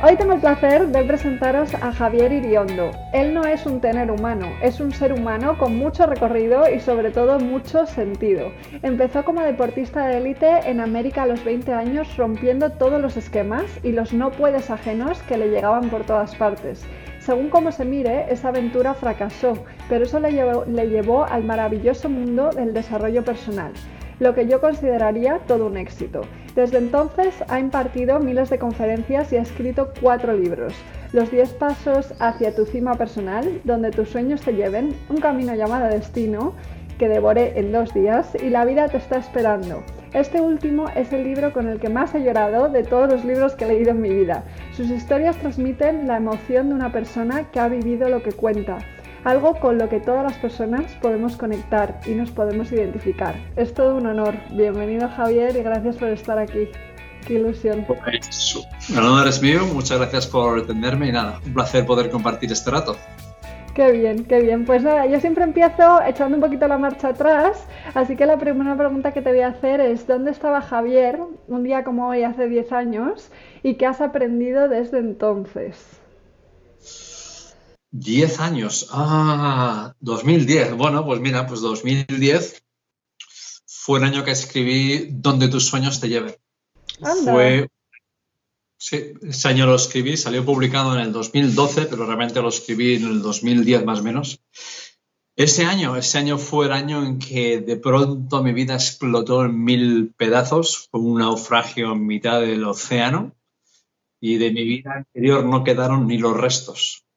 Hoy tengo el placer de presentaros a Javier Iriondo. Él no es un tener humano, es un ser humano con mucho recorrido y sobre todo mucho sentido. Empezó como deportista de élite en América a los 20 años rompiendo todos los esquemas y los no puedes ajenos que le llegaban por todas partes. Según como se mire, esa aventura fracasó, pero eso le llevó, le llevó al maravilloso mundo del desarrollo personal lo que yo consideraría todo un éxito. Desde entonces ha impartido miles de conferencias y ha escrito cuatro libros. Los 10 pasos hacia tu cima personal, donde tus sueños te lleven, un camino llamado destino, que devoré en dos días, y la vida te está esperando. Este último es el libro con el que más he llorado de todos los libros que he leído en mi vida. Sus historias transmiten la emoción de una persona que ha vivido lo que cuenta algo con lo que todas las personas podemos conectar y nos podemos identificar. Es todo un honor. Bienvenido Javier y gracias por estar aquí. Qué ilusión. Pues, el honor es mío, muchas gracias por atenderme y nada, un placer poder compartir este rato. Qué bien, qué bien. Pues nada, yo siempre empiezo echando un poquito la marcha atrás, así que la primera pregunta que te voy a hacer es, ¿dónde estaba Javier un día como hoy hace 10 años y qué has aprendido desde entonces? Diez años. Ah, 2010. Bueno, pues mira, pues 2010 fue el año que escribí Donde tus sueños te lleven. Fue. Sí, ese año lo escribí, salió publicado en el 2012, pero realmente lo escribí en el 2010 más o menos. Ese año, ese año fue el año en que de pronto mi vida explotó en mil pedazos, fue un naufragio en mitad del océano y de mi vida anterior no quedaron ni los restos.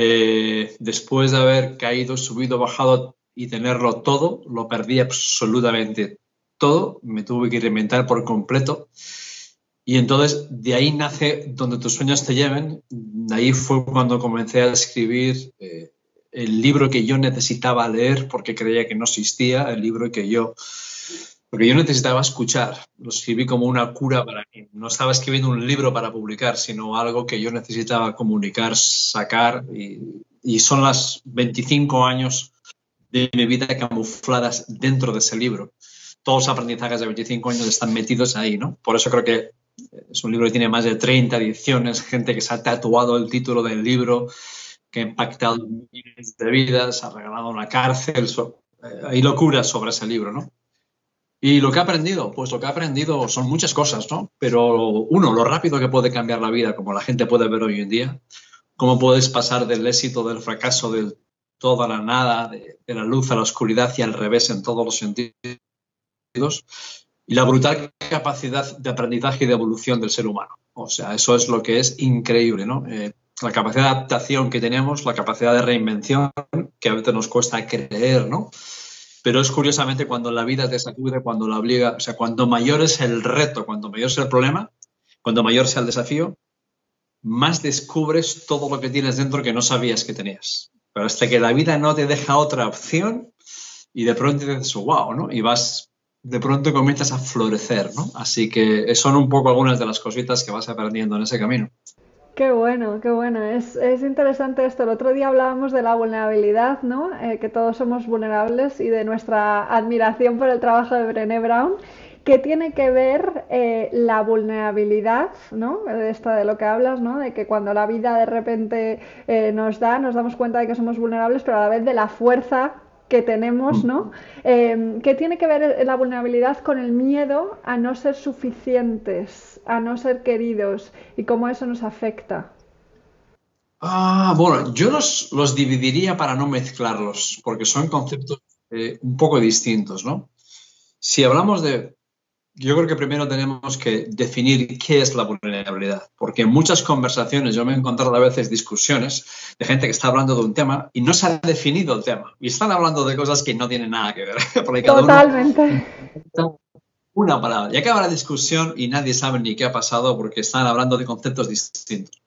Eh, después de haber caído, subido, bajado y tenerlo todo, lo perdí absolutamente todo, me tuve que reinventar por completo. Y entonces de ahí nace Donde tus sueños te lleven. De ahí fue cuando comencé a escribir eh, el libro que yo necesitaba leer porque creía que no existía, el libro que yo porque yo necesitaba escuchar, lo escribí como una cura para mí. No estaba escribiendo un libro para publicar, sino algo que yo necesitaba comunicar, sacar. Y, son las 25 años de mi vida camufladas dentro de ese libro. Todos los aprendizajes de 25 años están metidos ahí, ¿no? Por eso creo que es un libro que tiene más de 30 ediciones, gente que se ha tatuado el título del libro, que ha impactado miles de vidas, ha regalado una cárcel. Eh, hay locuras sobre ese libro, ¿no? Y lo que he aprendido, pues lo que he aprendido son muchas cosas, ¿no? Pero uno, lo rápido que puede cambiar la vida, como la gente puede ver hoy en día, cómo puedes pasar del éxito, del fracaso, de toda la nada, de, la luz a la oscuridad y al revés en todos los sentidos, y la brutal capacidad de aprendizaje y de evolución del ser humano. O sea, eso es lo que es increíble, ¿no? Eh, la capacidad de adaptación que tenemos, la capacidad de reinvención, que a veces nos cuesta creer, ¿no? Pero es curiosamente cuando la vida te sacude, cuando la obliga, o sea, cuando mayor es el reto, cuando mayor es el problema, cuando mayor sea el desafío, más descubres todo lo que tienes dentro que no sabías que tenías. Pero hasta que la vida no te deja otra opción y de pronto dices, wow, ¿no? Y vas, de pronto comienzas a florecer, ¿no? Así que son un poco algunas de las cositas que vas aprendiendo en ese camino. Qué bueno, qué bueno. Es, es, interesante esto. El otro día hablábamos de la vulnerabilidad, ¿no? Eh, que todos somos vulnerables y de nuestra admiración por el trabajo de Brené Brown. ¿Qué tiene que ver eh, la vulnerabilidad, ¿no? De esto de lo que hablas, ¿no? De que cuando la vida de repente eh, nos da, nos damos cuenta de que somos vulnerables, pero a la vez de la fuerza que tenemos, ¿no? Em, ¿Qué tiene que ver la vulnerabilidad con el miedo a no ser suficientes, a no ser queridos y cómo eso nos afecta? Ah, bueno, yo los, los dividiría para no mezclarlos, porque son conceptos eh, un poco distintos, ¿no? Si hablamos de yo creo que primero tenemos que definir qué es la vulnerabilidad, porque en muchas conversaciones yo me he encontrado a veces discusiones de gente que está hablando de un tema y no se ha definido el tema y están hablando de cosas que no tienen nada que ver. Totalmente. una palabra. Y acaba la discusión y nadie sabe ni qué ha pasado porque están hablando de conceptos distintos.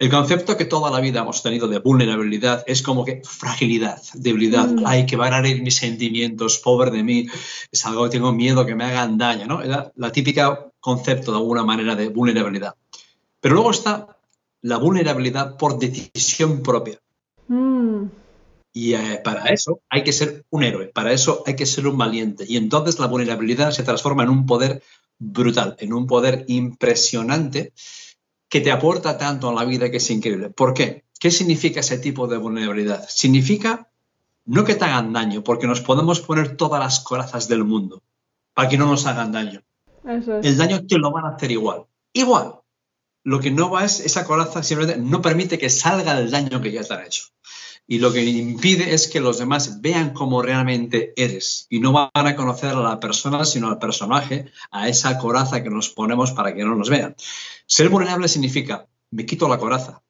El concepto que toda la vida hemos tenido de vulnerabilidad es como que fragilidad, debilidad. Mm. Hay que van a ir mis sentimientos, pobre de mí, es algo que tengo miedo que me hagan daño, ¿no? Era la típica concepto de alguna manera de vulnerabilidad. Pero luego está la vulnerabilidad por decisión propia. Mm. Y eh, para eso hay que ser un héroe, para eso hay que ser un valiente. Y entonces la vulnerabilidad se transforma en un poder brutal, en un poder impresionante que te aporta tanto a la vida que es increíble. ¿Por qué? ¿Qué significa ese tipo de vulnerabilidad? Significa no que te hagan daño, porque nos podemos poner todas las corazas del mundo para que no nos hagan daño. El daño te lo van a hacer igual. Igual. Lo que no va es esa coraza simplemente no permite que salga el daño que ya te han hecho. Y lo que impide es que los demás vean cómo realmente eres y no van a conocer a la persona, sino al personaje, a esa coraza que nos ponemos para que no nos vean. Ser vulnerable significa, me quito la coraza.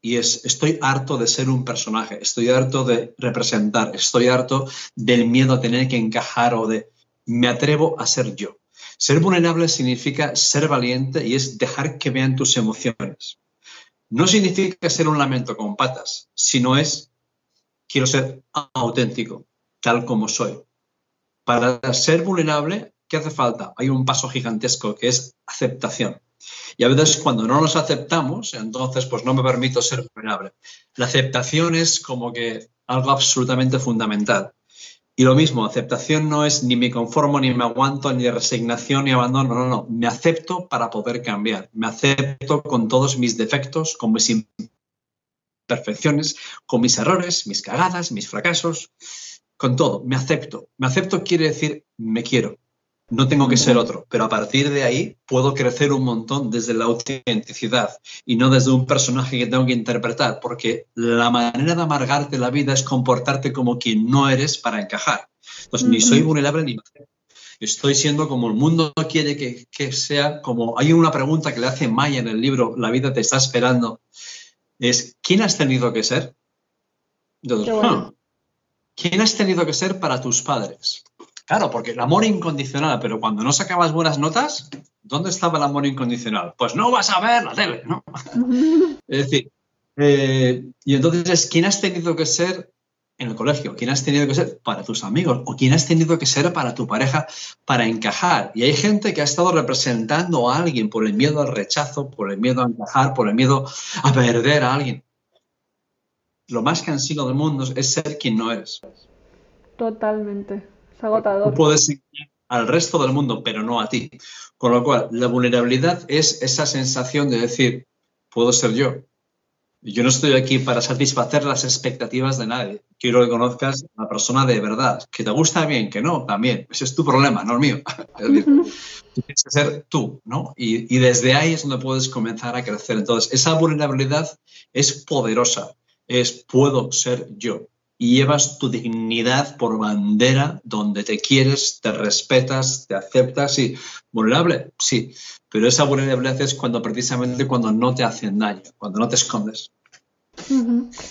Y es, estoy harto de ser un personaje, estoy harto de representar, estoy harto del miedo a tener que encajar o de, me atrevo a ser yo. Ser vulnerable significa ser valiente y es dejar que vean tus emociones. No significa ser un lamento con patas, sino es, quiero ser auténtico, tal como soy. Para ser vulnerable, ¿qué hace falta? Hay un paso gigantesco que es aceptación. Y a veces cuando no nos aceptamos, entonces pues no me permito ser vulnerable. La aceptación es como que algo absolutamente fundamental. Y lo mismo, aceptación no es ni me conformo, ni me aguanto, ni resignación, ni abandono. No, no, me acepto para poder cambiar. Me acepto con todos mis defectos, con mis imperfecciones, con mis errores, mis cagadas, mis fracasos, con todo. Me acepto. Me acepto quiere decir me quiero no tengo que ser otro, pero a partir de ahí puedo crecer un montón desde la autenticidad y no desde un personaje que tengo que interpretar, porque la manera de amargarte la vida es comportarte como quien no eres para encajar. Entonces, ni soy vulnerable ni Estoy siendo como el mundo quiere que, sea, como hay una pregunta que le hace Maya en el libro La vida te está esperando, es ¿quién has tenido que ser? ¿Quién has tenido que ser para tus padres? Claro, porque el amor incondicional, pero cuando no sacabas buenas notas, ¿dónde estaba el amor incondicional? Pues no vas a ver la tele, ¿no? es decir, eh, y entonces, ¿quién has tenido que ser en el colegio? ¿Quién has tenido que ser para tus amigos? ¿O quién has tenido que ser para tu pareja para encajar? Y hay gente que ha estado representando a alguien por el miedo al rechazo, por el miedo a encajar, por el miedo a perder a alguien. Lo más cansino del mundo es ser quien no eres. Totalmente. Es agotador. Tú puedes engañar al resto del mundo, pero no a ti. Con lo cual, la vulnerabilidad es esa sensación de decir, puedo ser yo. Yo no estoy aquí para satisfacer las expectativas de nadie. Quiero que conozcas a la persona de verdad. Que te gusta bien, que no, también. Ese es tu problema, no el mío. es decir, tienes que ser tú, ¿no? Y, y desde ahí es donde puedes comenzar a crecer. Entonces, esa vulnerabilidad es poderosa. Es puedo ser yo y llevas tu dignidad por bandera donde te quieres, te respetas, te aceptas y vulnerable, sí, pero esa vulnerabilidad es cuando precisamente cuando no te hacen daño, cuando no te escondes.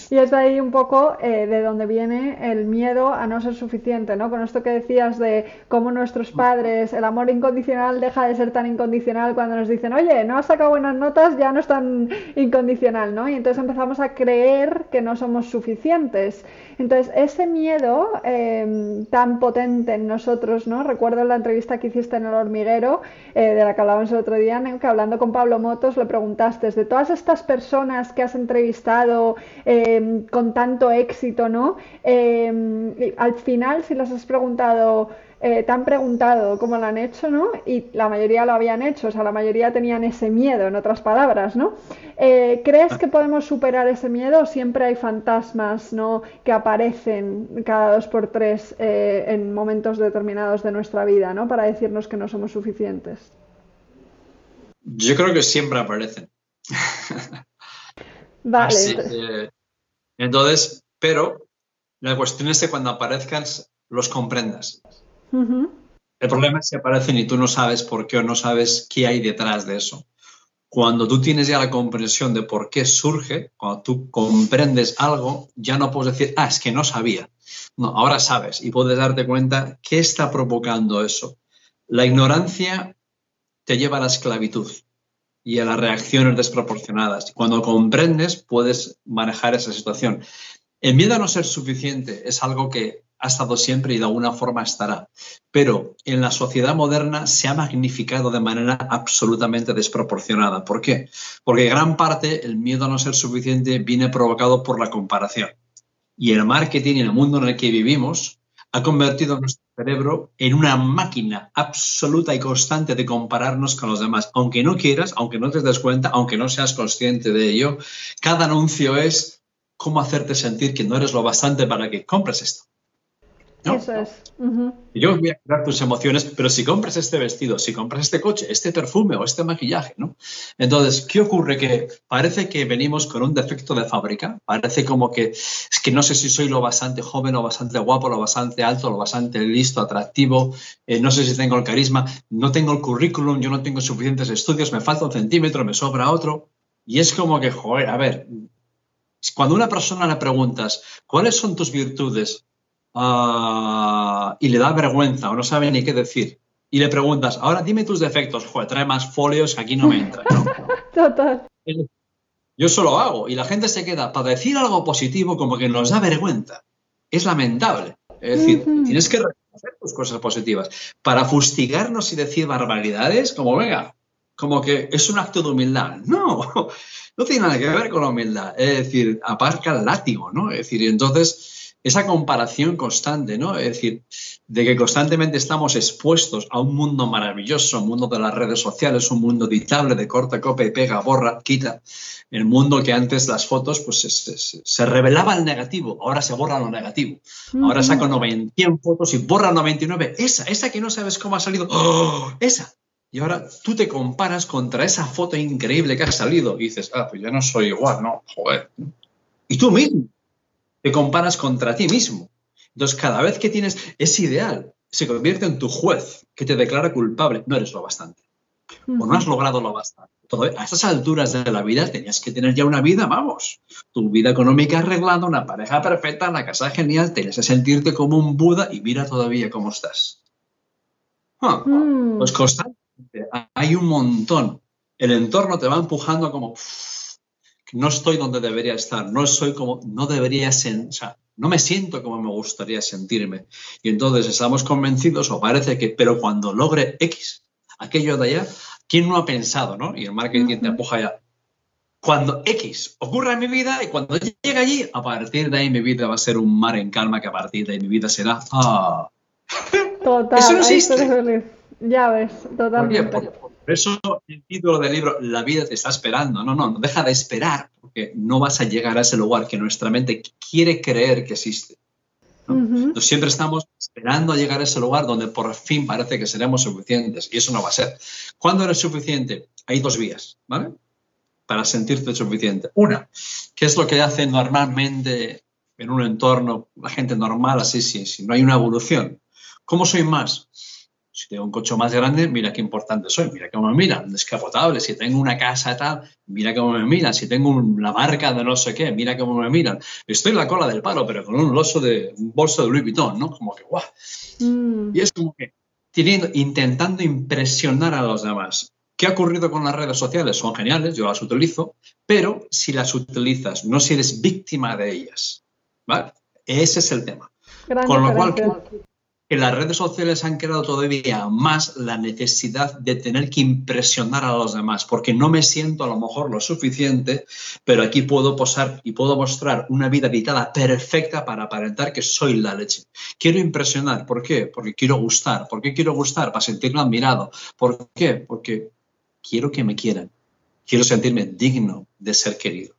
Y es ahí un poco eh, de donde viene el miedo a no ser suficiente, ¿no? Con esto que decías de cómo nuestros padres, el amor incondicional deja de ser tan incondicional cuando nos dicen, oye, no has sacado buenas notas, ya no es tan incondicional, ¿no? Y entonces empezamos a creer que no somos suficientes. Entonces, ese miedo em, tan potente en nosotros, ¿no? Recuerdo la entrevista que hiciste en el hormiguero, eh, de la que hablábamos el otro día, que hablando con Pablo Motos le preguntaste, de todas estas personas que has entrevistado em, con tanto éxito, ¿no? Em, al final, si las has preguntado, eh, te han preguntado cómo lo han hecho, ¿no? Y la mayoría lo habían hecho, o sea, la mayoría tenían ese miedo, en otras palabras, ¿no? Eh, ¿Crees que podemos superar ese miedo o siempre hay fantasmas, ¿no? Que aparecen cada dos por tres eh, en momentos determinados de nuestra vida, ¿no? Para decirnos que no somos suficientes. Yo creo que siempre aparecen. vale. entonces, pero la cuestión es que cuando aparezcan los comprendas. El problema es que aparecen y tú no sabes por qué o no sabes qué hay detrás de eso. Cuando tú tienes ya la comprensión de por qué surge, cuando tú comprendes algo, ya no puedes decir, ah, es que no sabía. No, ahora sabes y puedes darte cuenta qué está provocando eso. La ignorancia te lleva a la esclavitud. Y a las reacciones desproporcionadas. Cuando comprendes, puedes manejar esa situación. El miedo a no ser suficiente es algo que ha estado siempre y de alguna forma estará. Pero en la sociedad moderna se ha magnificado de manera absolutamente desproporcionada. ¿Por qué? Porque gran parte el miedo a no ser suficiente viene provocado por la comparación. Y el marketing y el mundo en el que vivimos ha convertido nuestro cerebro en una máquina absoluta y constante de compararnos con los demás. Aunque no quieras, aunque no te des cuenta, aunque no seas consciente de ello, cada anuncio es cómo hacerte sentir que no eres lo bastante para que compres esto. Eso es. Yo voy a crear tus emociones, pero si compras este vestido, si compras este coche, este perfume o este maquillaje, ¿no? Entonces, ¿qué ocurre? Que parece que venimos con un defecto de fábrica, parece como que es que no sé si soy lo bastante joven, lo bastante guapo, lo bastante alto, lo bastante listo, atractivo, eh, no sé si tengo el carisma, no tengo el currículum, yo no tengo suficientes estudios, me falta un centímetro, me sobra otro. Y es como que, joder, a ver, cuando una persona le preguntas, ¿cuáles son tus virtudes? Ah, y le da vergüenza o no sabe ni qué decir. Y le preguntas, ahora dime tus defectos, joder, trae más folios que aquí no me entra. Total. Yo solo hago y la gente se queda para decir algo positivo como que nos da vergüenza. Es lamentable. Es decir, tienes que reconocer tus cosas positivas. Para fustigarnos y decir barbaridades, como venga, como que es un acto de humildad. No, no tiene nada que ver con la humildad. Es decir, aparca el látigo, ¿no? Es decir, entonces esa comparación constante, ¿no? Es decir, de que constantemente estamos expuestos a un mundo maravilloso, un mundo de las redes sociales, un mundo editable de corta, copia y pega, borra, quita. El mundo que antes las fotos, pues se, revelaba el negativo, ahora se borra lo negativo. Ahora saco 100 fotos y borra 99. Esa, esa que no sabes cómo ha salido. ¡Oh! Esa. Y ahora tú te comparas contra esa foto increíble que ha salido y dices, ah, pues ya no soy igual, ¿no? Joder. Y tú mismo te comparas contra ti mismo. Entonces, cada vez que tienes ese ideal, se convierte en tu juez que te declara culpable. No eres lo bastante. O no has logrado lo bastante. a estas alturas de la vida tenías que tener ya una vida, vamos. Tu vida económica arreglada, una pareja perfecta, una casa genial, tenías que sentirte como un Buda y mira todavía cómo estás. Ah, mm. Pues constantemente hay un montón. El entorno te va empujando como no estoy donde debería estar, no soy como, no debería ser, o sea, no me siento como me gustaría sentirme. Y entonces estamos convencidos, o parece que, pero cuando logre X, aquello de allá, ¿quién no ha pensado, no? Y el marketing te empuja ya. Cuando X ocurra en mi vida y cuando llegue allí, a partir de ahí mi vida va a ser un mar en calma, que a partir de ahí mi vida será. ¡Ah! Total, Eso no existe. Ya ves, totalmente. Por eso el título del libro, La vida te está esperando. No, no, no deja de esperar, porque no vas a llegar a ese lugar que nuestra mente quiere creer que existe. Entonces siempre estamos esperando a llegar a ese lugar donde por fin parece que seremos suficientes y eso no va a ser. ¿Cuándo eres suficiente? Hay dos vías, ¿vale? Para sentirte suficiente. Una, ¿qué es lo que hace normalmente en un entorno la gente normal, así, si, si no hay una evolución? ¿Cómo soy más? Si tengo un coche más grande, mira qué importante soy, mira cómo me miran, descapotable. Si tengo una casa tal, mira cómo me miran. Si tengo la marca de no sé qué, mira cómo me miran. Estoy en la cola del palo, pero con un, bolso de, un bolso de Louis Vuitton, ¿no? Como que, guau. Mm. Y es como que teniendo, intentando impresionar a los demás. ¿Qué ha ocurrido con las redes sociales? Son geniales, yo las utilizo, pero si las utilizas, no si eres víctima de ellas. ¿Vale? Ese es el tema. con lo cual, que las redes sociales han creado todavía más la necesidad de tener que impresionar a los demás, porque no me siento a lo mejor lo suficiente, pero aquí puedo posar y puedo mostrar una vida editada perfecta para aparentar que soy la leche. Quiero impresionar, ¿por qué? Porque quiero gustar. ¿Por qué quiero gustar? Para sentirme admirado. ¿Por qué? Porque quiero que me quieran. Quiero sentirme digno de ser querido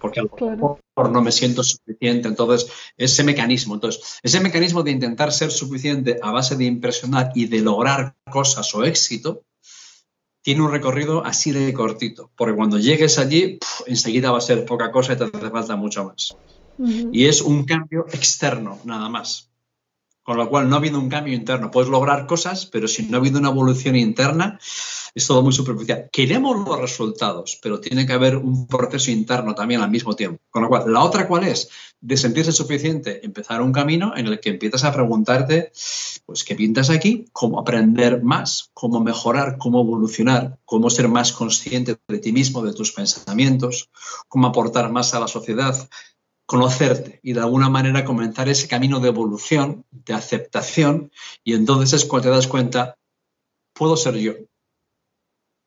porque a lo mejor no me siento suficiente. Entonces, ese mecanismo, entonces, ese mecanismo de intentar ser suficiente a base de impresionar y de lograr cosas o éxito, tiene un recorrido así de cortito, porque cuando llegues allí, enseguida va a ser poca cosa y te hace falta mucho más. Y es un cambio externo, nada más. Con lo cual no ha habido un cambio interno. Puedes lograr cosas, pero si no ha habido una evolución interna, es todo muy superficial. Queremos los resultados, pero tiene que haber un proceso interno también al mismo tiempo. Con lo cual, la otra cuál es? De sentirse suficiente, empezar un camino en el que empiezas a preguntarte, pues, ¿qué pintas aquí? ¿Cómo aprender más? ¿Cómo mejorar? ¿Cómo evolucionar? ¿Cómo ser más consciente de ti mismo, de tus pensamientos? ¿Cómo aportar más a la sociedad? Conocerte y de alguna manera comenzar ese camino de evolución, de aceptación, y entonces es cuando te das cuenta, puedo ser yo.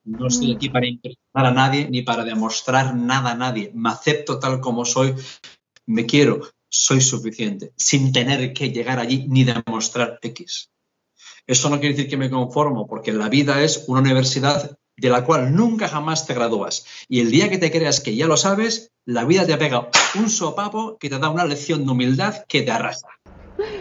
No estoy aquí para impresionar a nadie ni para demostrar nada a nadie. Me acepto tal como soy, me quiero, soy suficiente, sin tener que llegar allí ni demostrar X. Eso no quiere decir que me conformo, porque la vida es una universidad de la cual nunca jamás te gradúas. Y el día que te creas que ya lo sabes, la vida te pega un sopapo que te da una lección de humildad que te arrastra.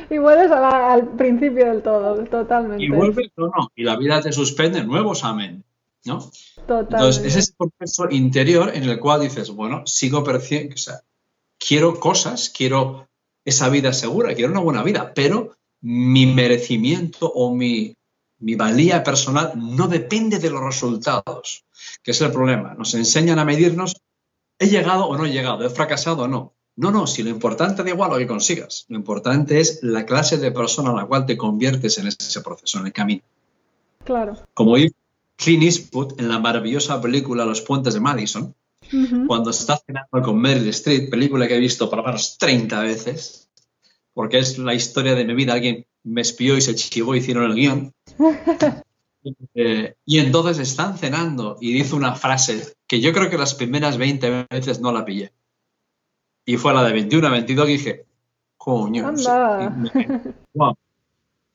Y vuelves al principio del todo, totalmente. Y vuelves o no, y la vida te suspende nuevos amén, ¿no? Totalmente. Entonces, es ese proceso interior en el cual dices, bueno, sigo percibiendo, o sea, quiero cosas, quiero esa vida segura, quiero una buena vida, pero mi merecimiento o mi mi valía personal no depende de los resultados, que es el problema. Nos enseñan a medirnos, ¿he llegado o no he llegado? ¿He fracasado o no? No, no, si lo importante da igual lo que consigas. Lo importante es la clase de persona a la cual te conviertes en ese proceso, en el camino. Claro. Como dice Clint Eastwood en la maravillosa película Los Puentes de Madison, cuando está cenando con Meryl Streep, película que he visto por lo menos 30 veces, porque es la historia de mi vida. Alguien me espió y se chivó y hicieron el guion. Eh, y entonces están cenando y dice una frase que yo creo que las primeras 20 veces no la pillé. Y fue la de 21 a 22 y dije, coño.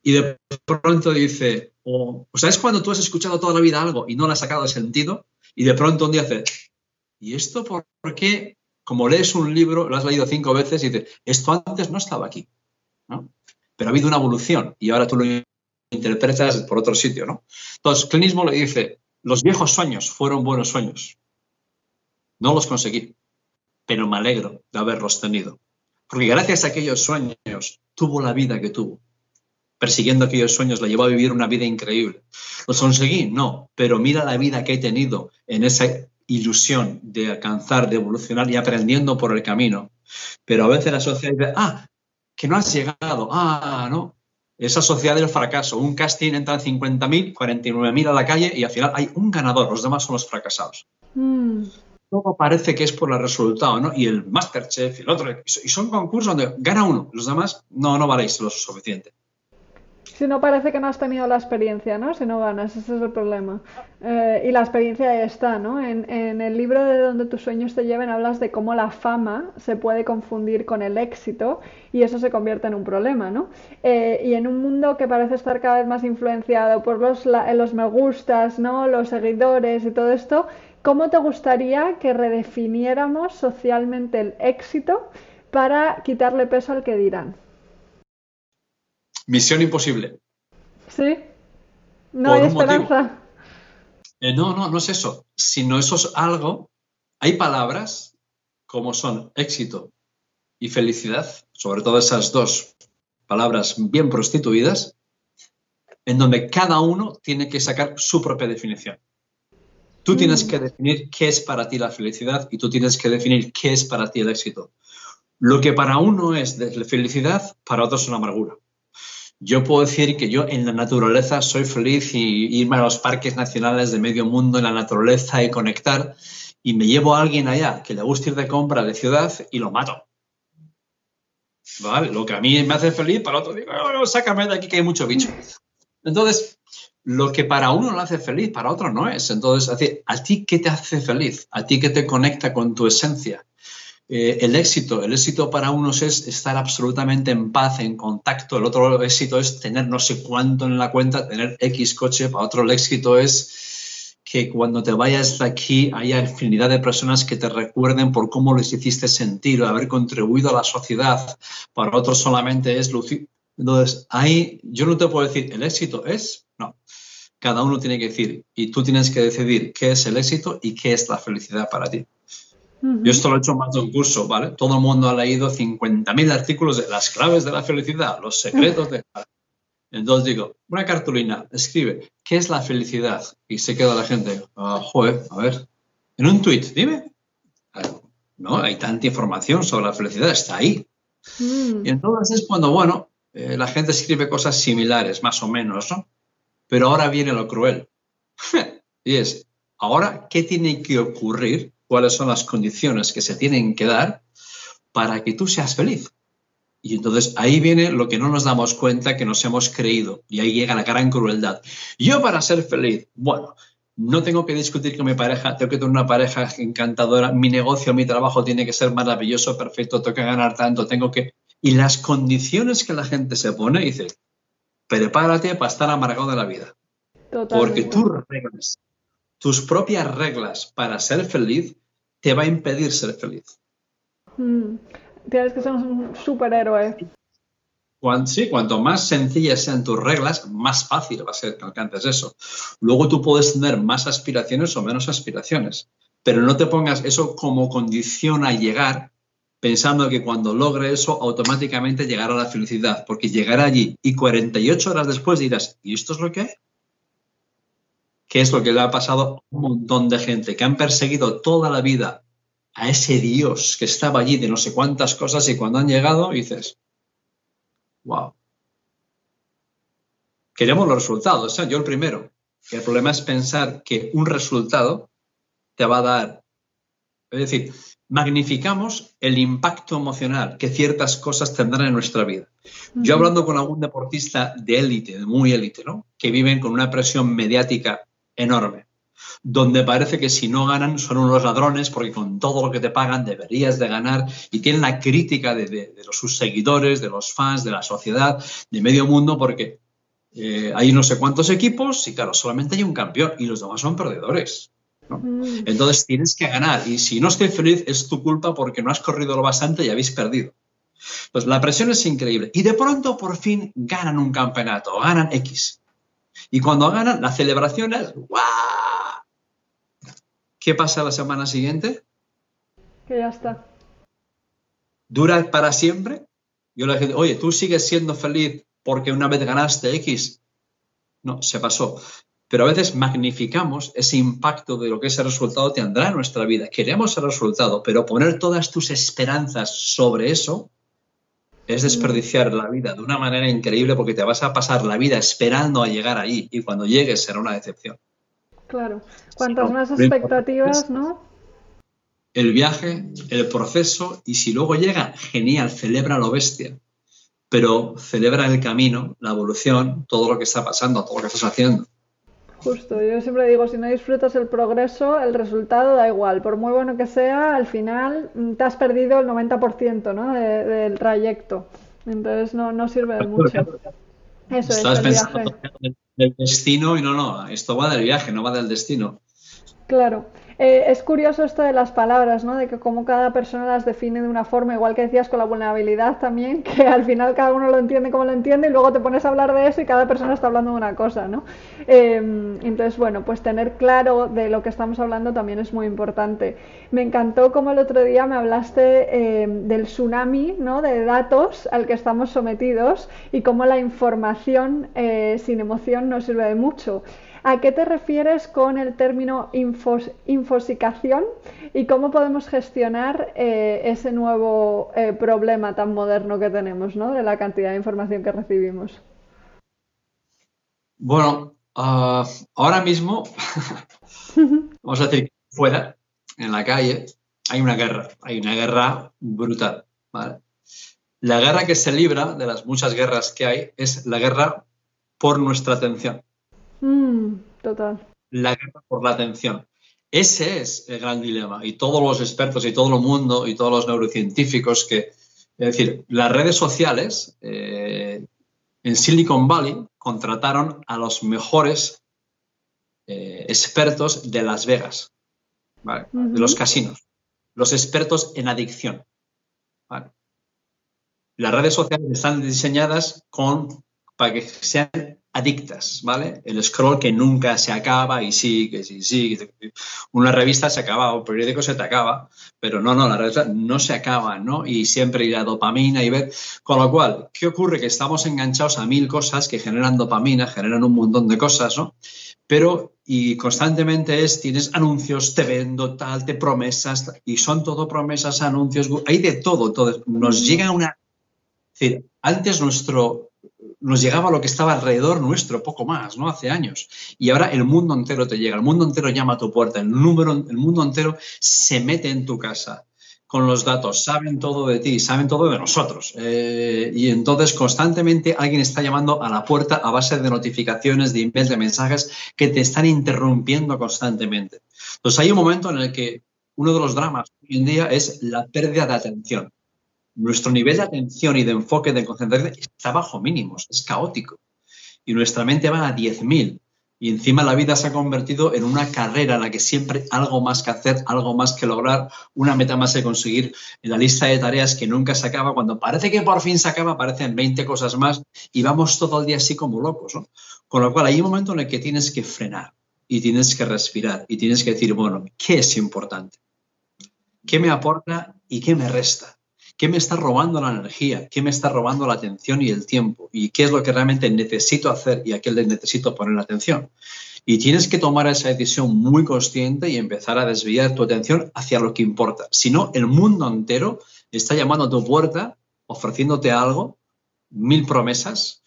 Y de pronto dice, o, sea, es cuando tú has escuchado toda la vida algo y no le has sacado de sentido y de pronto un día hace, ¿y esto por qué? Como lees un libro, lo has leído cinco veces y dices, esto antes no estaba aquí. ¿no? Pero ha habido una evolución y ahora tú lo interpretas por otro sitio, ¿no? Entonces, Clinismo le dice, los viejos sueños fueron buenos sueños. No los conseguí, pero me alegro de haberlos tenido. Porque gracias a aquellos sueños tuvo la vida que tuvo. Persiguiendo aquellos sueños la llevó a vivir una vida increíble. ¿Los conseguí? No, pero mira la vida que he tenido en esa ilusión de alcanzar, de evolucionar y aprendiendo por el camino. Pero a veces la sociedad dice, ah, que no has llegado, ah, no, esa sociedad del fracaso. Un casting entran 50.000, 49.000 a la calle y al final hay un ganador, los demás son los fracasados. Mm. Todo parece que es por el resultado, ¿no? Y el Masterchef y el otro, y son concursos donde gana uno, los demás no, no valéis lo suficiente. Si no parece que no has tenido la experiencia, ¿no? Si no ganas, ese es el problema. Eh, y la experiencia ahí está, ¿no? En, el libro de Donde tus sueños te lleven hablas de cómo la fama se puede confundir con el éxito y eso se convierte en un problema, ¿no? Eh, y en un mundo que parece estar cada vez más influenciado por los, los me gustas, ¿no? Los seguidores y todo esto, ¿cómo te gustaría que redefiniéramos socialmente el éxito para quitarle peso al que dirán? Misión imposible. Sí. No hay esperanza. Eh, no, no, no es eso. Sino eso es algo. Hay palabras como son éxito y felicidad, sobre todo esas dos palabras bien prostituidas, en donde cada uno tiene que sacar su propia definición. Tú tienes mm. que definir qué es para ti la felicidad y tú tienes que definir qué es para ti el éxito. Lo que para uno es de felicidad, para otro es una amargura. Yo puedo decir que yo en la naturaleza soy feliz y irme a los parques nacionales de medio mundo en la naturaleza y conectar y me llevo a alguien allá que le gusta ir de compra de ciudad y lo mato. ¿Vale? Lo que a mí me hace feliz, para otro digo, oh, sácame de aquí que hay mucho bicho. Entonces, lo que para uno le hace feliz, para otro no es. Entonces, ¿a ti qué te hace feliz? ¿A ti qué te conecta con tu esencia? Eh, el éxito. El éxito para unos es estar absolutamente en paz, en contacto. El otro éxito es tener no sé cuánto en la cuenta, tener X coche. Para otro el éxito es que cuando te vayas de aquí haya infinidad de personas que te recuerden por cómo les hiciste sentir, haber contribuido a la sociedad. Para otros solamente es lucir. Entonces, ahí yo no te puedo decir, el éxito es, no. Cada uno tiene que decir, y tú tienes que decidir qué es el éxito y qué es la felicidad para ti. Yo esto lo he hecho más de un curso, ¿vale? Todo el mundo ha leído 50.000 artículos de las claves de la felicidad, los secretos de... Entonces digo, una cartulina, escribe, ¿qué es la felicidad? Y se queda la gente, ah, joder, a ver, en un tweet, dime. No, hay tanta información sobre la felicidad, está ahí. Mm. Y entonces es cuando, bueno, eh, la gente escribe cosas similares, más o menos, ¿no? Pero ahora viene lo cruel. y es, ahora, ¿qué tiene que ocurrir? ¿Cuáles son las condiciones que se tienen que dar para que tú seas feliz? Y entonces ahí viene lo que no nos damos cuenta que nos hemos creído. Y ahí llega la gran crueldad. Yo para ser feliz, bueno, no tengo que discutir con mi pareja, tengo que tener una pareja encantadora, mi negocio, mi trabajo tiene que ser maravilloso, perfecto, tengo que ganar tanto, tengo que... Y las condiciones que la gente se pone, dice, prepárate para estar amargado de la vida. Porque tus reglas, tus propias reglas para ser feliz, te va a impedir ser feliz. Mm. Tienes que ser un superhéroe sí, cuanto más sencillas sean tus reglas, más fácil va a ser que alcances eso. Luego tú puedes tener más aspiraciones o menos aspiraciones, pero no te pongas eso como condición a llegar pensando que cuando logre eso automáticamente llegará a la felicidad, porque llegará allí y 48 horas después dirás, ¿y esto es lo que ¿Qué es lo que le ha pasado a un montón de gente que han perseguido toda la vida a ese Dios que estaba allí de no sé cuántas cosas y cuando han llegado dices, wow. Queremos los resultados, o sea, yo el primero. El problema es pensar que un resultado te va a dar, es decir, magnificamos el impacto emocional que ciertas cosas tendrán en nuestra vida. Yo hablando con algún deportista de élite, de muy élite, ¿no? Que viven con una presión mediática enorme donde parece que si no ganan son unos ladrones porque con todo lo que te pagan deberías de ganar y tienen la crítica de, los, sus seguidores, de los fans, de la sociedad, de medio mundo porque eh, hay no sé cuántos equipos y claro, solamente hay un campeón y los demás son perdedores. Mm. Entonces tienes que ganar y si no estoy feliz es tu culpa porque no has corrido lo bastante y habéis perdido. Pues la presión es increíble y de pronto por fin ganan un campeonato, ganan X. Y cuando ganan, la celebración es ¡guau! ¿Qué pasa la semana siguiente? Que ya está. ¿Dura para siempre? Yo le dije, oye, ¿tú sigues siendo feliz porque una vez ganaste X? No, se pasó. Pero a veces magnificamos ese impacto de lo que ese resultado tendrá en nuestra vida. Queremos el resultado, pero poner todas tus esperanzas sobre eso es desperdiciar la vida de una manera increíble porque te vas a pasar la vida esperando a llegar ahí y cuando llegues será una decepción. Claro, cuantas más expectativas, ¿no? El viaje, el proceso, y si luego llega, genial, celebra lo bestia, pero celebra el camino, la evolución, todo lo que está pasando, todo lo que estás haciendo. Justo, yo siempre digo, si no disfrutas el progreso, el resultado da igual, por muy bueno que sea, al final mm, te has perdido el 90% ¿no? del trayecto, entonces no, no sirve de mucho. Eso es el viaje del destino y no, no, esto va del viaje, no va del destino. Claro. Eh, es curioso esto de las palabras, ¿no? De que como cada persona las define de una forma, igual que decías con la vulnerabilidad también, que al final cada uno lo entiende como lo entiende y luego te pones a hablar de eso y cada persona está hablando de una cosa, ¿no? Em, entonces, bueno, pues tener claro de lo que estamos hablando también es muy importante. Me encantó como el otro día me hablaste em, del tsunami, ¿no? De datos al que estamos sometidos y cómo la información eh, sin emoción no sirve de mucho. ¿A qué te refieres con el término infosicación y cómo podemos gestionar eh, ese nuevo eh, problema tan moderno que tenemos, ¿no? De la cantidad de información que recibimos. Bueno, ah, ahora mismo, vamos a decir, fuera, en la calle, hay una guerra, hay una guerra brutal. La guerra que se libra de las muchas guerras que hay es la guerra por nuestra atención. Total. La guerra por la atención. Ese es el gran dilema. Y todos los expertos y todo el mundo y todos los neurocientíficos que, es decir, las redes sociales eh, en Silicon Valley contrataron a los mejores eh, expertos de Las Vegas, de los casinos, los expertos en adicción. Las redes sociales están diseñadas con, para que sean adictas, ¿vale? El scroll que nunca se acaba y sigue, y sigue. Una revista se acaba, un periódico se te acaba, pero no, no, la revista no se acaba, ¿no? Y siempre ir a dopamina y ver. Con lo cual, ¿qué ocurre? Que estamos enganchados a mil cosas que generan dopamina, generan un montón de cosas, ¿no? Pero, y constantemente es, tienes anuncios, te vendo tal, te promesas, y son todo promesas, anuncios, hay de todo. Entonces, nos llega una. Es decir, antes nuestro nos llegaba lo que estaba alrededor nuestro, poco más, ¿no? Hace años. Y ahora el mundo entero te llega, el mundo entero llama a tu puerta, el, número, el mundo entero se mete en tu casa con los datos, saben todo de ti, saben todo de nosotros. Eh, y entonces constantemente alguien está llamando a la puerta a base de notificaciones, de emails, de mensajes que te están interrumpiendo constantemente. Entonces hay un momento en el que uno de los dramas hoy en día es la pérdida de atención nuestro nivel de atención y de enfoque, de concentración, está bajo mínimos, es caótico. Y nuestra mente va a 10.000. Y encima la vida se ha convertido en una carrera en la que siempre algo más que hacer, algo más que lograr, una meta más que conseguir. En la lista de tareas que nunca se acaba, cuando parece que por fin se acaba, aparecen 20 cosas más y vamos todo el día así como locos. Con lo cual hay un momento en el que tienes que frenar y tienes que respirar y tienes que decir, bueno, ¿qué es importante? ¿Qué me aporta y qué me resta? ¿Qué me está robando la energía? ¿Qué me está robando la atención y el tiempo? ¿Y qué es lo que realmente necesito hacer y a qué le necesito poner atención? Y tienes que tomar esa decisión muy consciente y empezar a desviar tu atención hacia lo que importa. Si no, el mundo entero está llamando a tu puerta, ofreciéndote algo, mil promesas,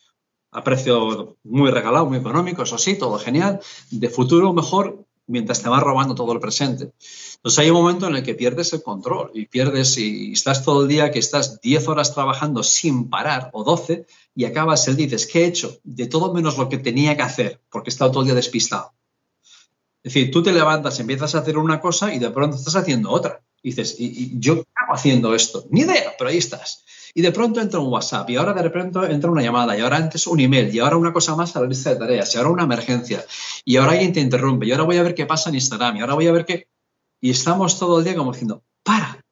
a precio muy regalado, muy económico, eso sí, todo genial, de futuro mejor, mientras te va robando todo el presente. Entonces hay un momento en el que pierdes el control y pierdes y estás todo el día que estás 10 horas trabajando sin parar o 12 y acabas el dices, ¿qué he hecho? De todo menos lo que tenía que hacer porque he estado todo el día despistado. Es decir, tú te levantas, empiezas a hacer una cosa y de pronto estás haciendo otra. Y dices, ¿y, yo qué haciendo esto? Ni idea, pero ahí estás. Y de pronto entra un WhatsApp y ahora de repente entra una llamada y ahora antes un email y ahora una cosa más a la lista de tareas y ahora una emergencia y ahora alguien te interrumpe y ahora voy a ver qué pasa en Instagram y ahora voy a ver qué... Y estamos todo el día como diciendo, para,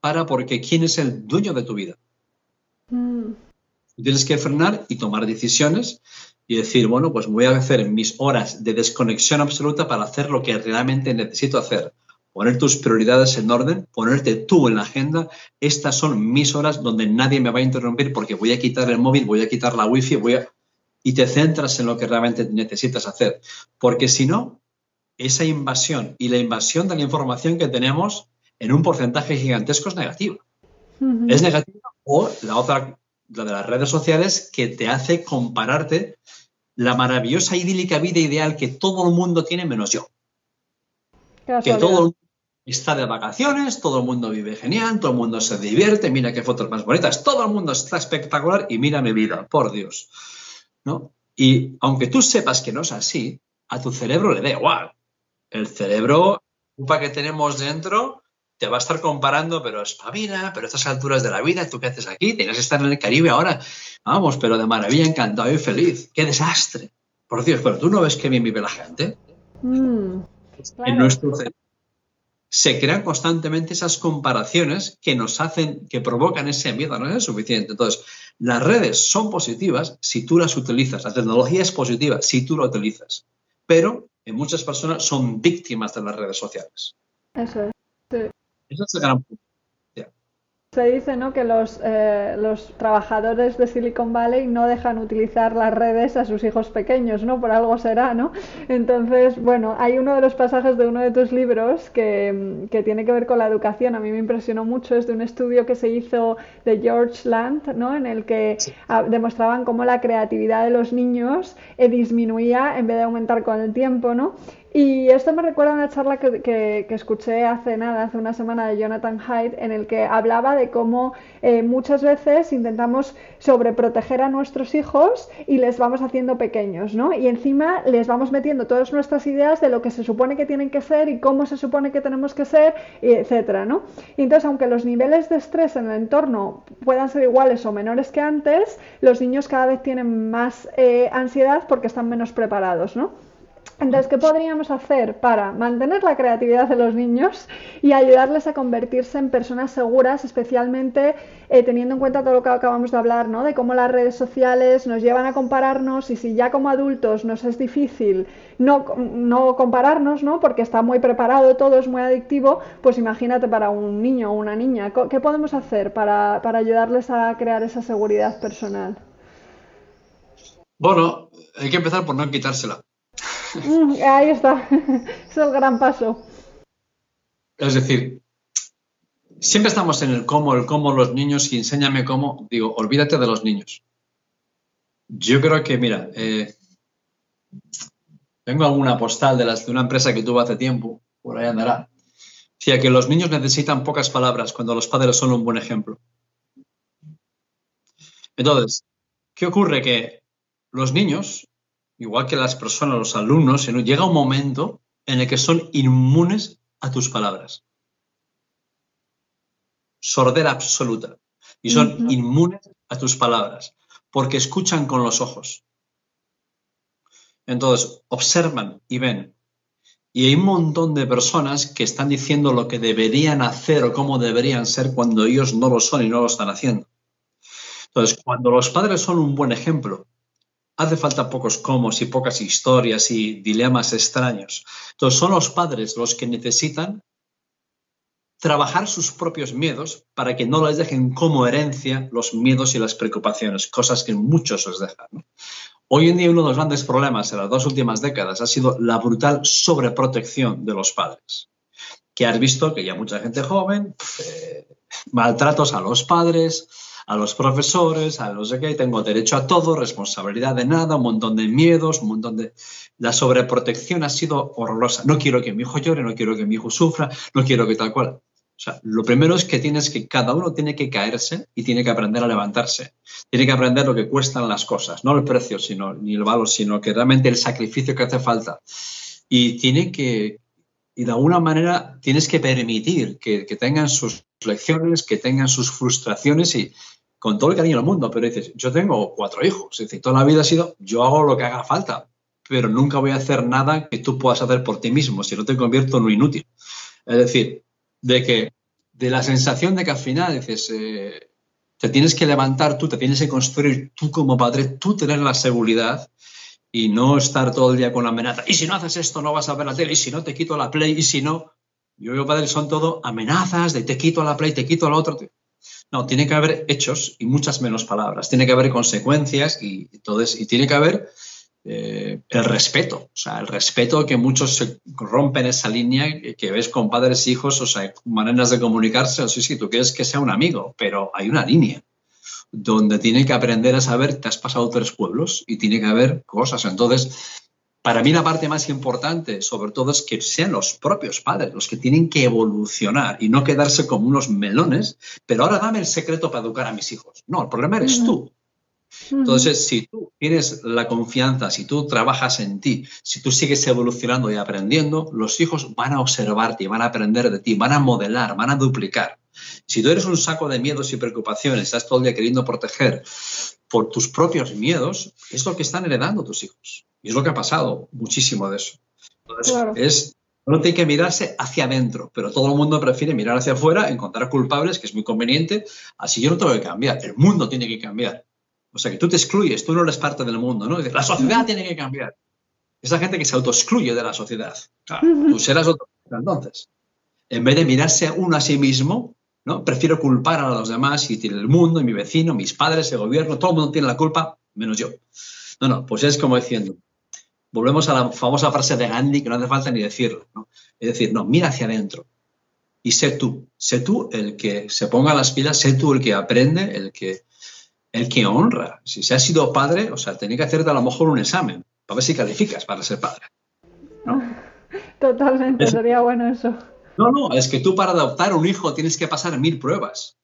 para porque ¿quién es el dueño de tu vida? Mm. Tienes que frenar y tomar decisiones y decir, bueno, pues voy a hacer mis horas de desconexión absoluta para hacer lo que realmente necesito hacer. Poner tus prioridades en orden, ponerte tú en la agenda. Estas son mis horas donde nadie me va a interrumpir porque voy a quitar el móvil, voy a quitar la wifi, voy a... y te centras en lo que realmente necesitas hacer. Porque si no, esa invasión y la invasión de la información que tenemos en un porcentaje gigantesco es negativa. Es negativa o la otra, la de las redes sociales, que te hace compararte la maravillosa idílica vida ideal que todo el mundo tiene menos yo. Que todo el mundo está de vacaciones, todo el mundo vive genial, todo el mundo se divierte, mira qué fotos más bonitas, todo el mundo está espectacular y mira mi vida, por Dios. ¿No? Y aunque tú sepas que no es así, a tu cerebro le da igual el cerebro, culpa que tenemos dentro, te va a estar comparando, pero espabila, pero a estas alturas de la vida, ¿tú qué haces aquí? Tienes que estar en el Caribe ahora. Vamos, pero de maravilla, encantado y feliz. ¡Qué desastre! Por Dios, pero tú no ves qué bien vive la gente. Mm, en nuestro cerebro se crean constantemente esas comparaciones que nos hacen, que provocan ese miedo, no es suficiente. Entonces, las redes son positivas si tú las utilizas, la tecnología es positiva si tú la utilizas, pero muchas personas son víctimas de las redes sociales. Eso es. Sí. Eso es el gran punto. Se dice ¿no? que los, eh, los trabajadores de Silicon Valley no dejan utilizar las redes a sus hijos pequeños, ¿no? Por algo será, ¿no? Entonces, bueno, hay uno de los pasajes de uno de tus libros que, que tiene que ver con la educación. A mí me impresionó mucho, es de un estudio que se hizo de George Land, ¿no? En el que demostraban cómo la creatividad de los niños eh, disminuía en vez de aumentar con el tiempo, ¿no? Y esto me recuerda a una charla que, escuché hace nada, hace una semana de Jonathan Haidt, en el que hablaba de cómo eh, muchas veces intentamos sobreproteger a nuestros hijos y les vamos haciendo pequeños, ¿no? Y encima les vamos metiendo todas nuestras ideas de lo que se supone que tienen que ser y cómo se supone que tenemos que ser, etcétera, ¿no? Y entonces, aunque los niveles de estrés en el entorno puedan ser iguales o menores que antes, los niños cada vez tienen más eh, ansiedad porque están menos preparados, ¿no? Entonces, ¿qué podríamos hacer para mantener la creatividad de los niños y ayudarles a convertirse en personas seguras, especialmente eh, teniendo en cuenta todo lo que acabamos de hablar, ¿no? De cómo las redes sociales nos llevan a compararnos y si ya como adultos nos es difícil no, no compararnos, ¿no? Porque está muy preparado, todo es muy adictivo, pues imagínate para un niño o una niña, ¿qué podemos hacer para, para ayudarles a crear esa seguridad personal? Bueno, hay que empezar por no quitársela. Mm, ahí está, es el gran paso. Es decir, siempre estamos en el cómo, el cómo los niños y enséñame cómo. Digo, olvídate de los niños. Yo creo que, mira, eh, tengo alguna postal de, las, de una empresa que tuve hace tiempo, por ahí andará. Decía que los niños necesitan pocas palabras cuando los padres son un buen ejemplo. Entonces, ¿qué ocurre? Que los niños igual que las personas, los alumnos, llega un momento en el que son inmunes a tus palabras. Sordera absoluta. Y son inmunes a tus palabras, porque escuchan con los ojos. Entonces, observan y ven. Y hay un montón de personas que están diciendo lo que deberían hacer o cómo deberían ser cuando ellos no lo son y no lo están haciendo. Entonces, cuando los padres son un buen ejemplo hace falta pocos comos y pocas historias y dilemas extraños. Entonces son los padres los que necesitan trabajar sus propios miedos para que no les dejen como herencia los miedos y las preocupaciones, cosas que muchos les dejan. Hoy en día uno de los grandes problemas en las dos últimas décadas ha sido la brutal sobreprotección de los padres. Que has visto que ya mucha gente joven, eh, maltratos a los padres, a los profesores, a los de que tengo derecho a todo, responsabilidad de nada, un montón de miedos, un montón de... La sobreprotección ha sido horrorosa. No quiero que mi hijo llore, no quiero que mi hijo sufra, no quiero que tal cual. O sea, lo primero es que tienes que, cada uno tiene que caerse y tiene que aprender a levantarse. Tiene que aprender lo que cuestan las cosas, no el precio, sino, ni el valor, sino que realmente el sacrificio que hace falta. Y tiene que, y de alguna manera tienes que permitir que, que tengan sus lecciones, que tengan sus frustraciones y, con todo el cariño del mundo, pero dices, yo tengo cuatro hijos, es decir, toda la vida ha sido, yo hago lo que haga falta, pero nunca voy a hacer nada que tú puedas hacer por ti mismo, si no te convierto en un inútil. Es decir, de que, de la sensación de que al final dices, eh, te tienes que levantar tú, te tienes que construir tú como padre, tú tener la seguridad y no estar todo el día con la amenaza. Y si no haces esto, no vas a ver la tele, y si no, te quito la play, y si no, yo veo padres son todo amenazas de te quito la play, te quito la otra. No, tiene que haber hechos y muchas menos palabras. Tiene que haber consecuencias y, entonces, y tiene que haber eh, el respeto. O sea, el respeto que muchos se rompen esa línea que ves con padres hijos, o sea, maneras de comunicarse. O sea, sí, tú quieres que sea un amigo, pero hay una línea donde tiene que aprender a saber que has pasado tres pueblos y tiene que haber cosas. Entonces, para mí la parte más importante, sobre todo, es que sean los propios padres los que tienen que evolucionar y no quedarse como unos melones, pero ahora dame el secreto para educar a mis hijos. No, el problema eres tú. Entonces, si tú tienes la confianza, si tú trabajas en ti, si tú sigues evolucionando y aprendiendo, los hijos van a observarte y van a aprender de ti, van a modelar, van a duplicar. Si tú eres un saco de miedos y preocupaciones, estás todo el día queriendo proteger por tus propios miedos, es lo que están heredando tus hijos. Y es lo que ha pasado, muchísimo de eso. Entonces, es, uno tiene que mirarse hacia adentro, pero todo el mundo prefiere mirar hacia afuera, encontrar culpables, que es muy conveniente. Así yo no tengo que cambiar, el mundo tiene que cambiar. O sea, que tú te excluyes, tú no eres parte del mundo, ¿no? La sociedad tiene que cambiar. Esa gente que se autoexcluye de la sociedad. tú serás otro entonces. En vez de mirarse uno a sí mismo, ¿no? Prefiero culpar a los demás y el mundo, y mi vecino, mis padres, el gobierno, todo el mundo tiene la culpa, menos yo. No, no, pues es como diciendo, volvemos a la famosa frase de Gandhi que no hace falta ni decirlo. ¿no? Es decir, no, mira hacia adentro y sé tú, sé tú el que se ponga las pilas, sé tú el que aprende, el que, el que honra. Si se ha sido padre, o sea, tenía que hacerte a lo mejor un examen para ver si calificas para ser padre. Totalmente, sería bueno eso. No, no, es que tú para adoptar un hijo tienes que pasar mil pruebas,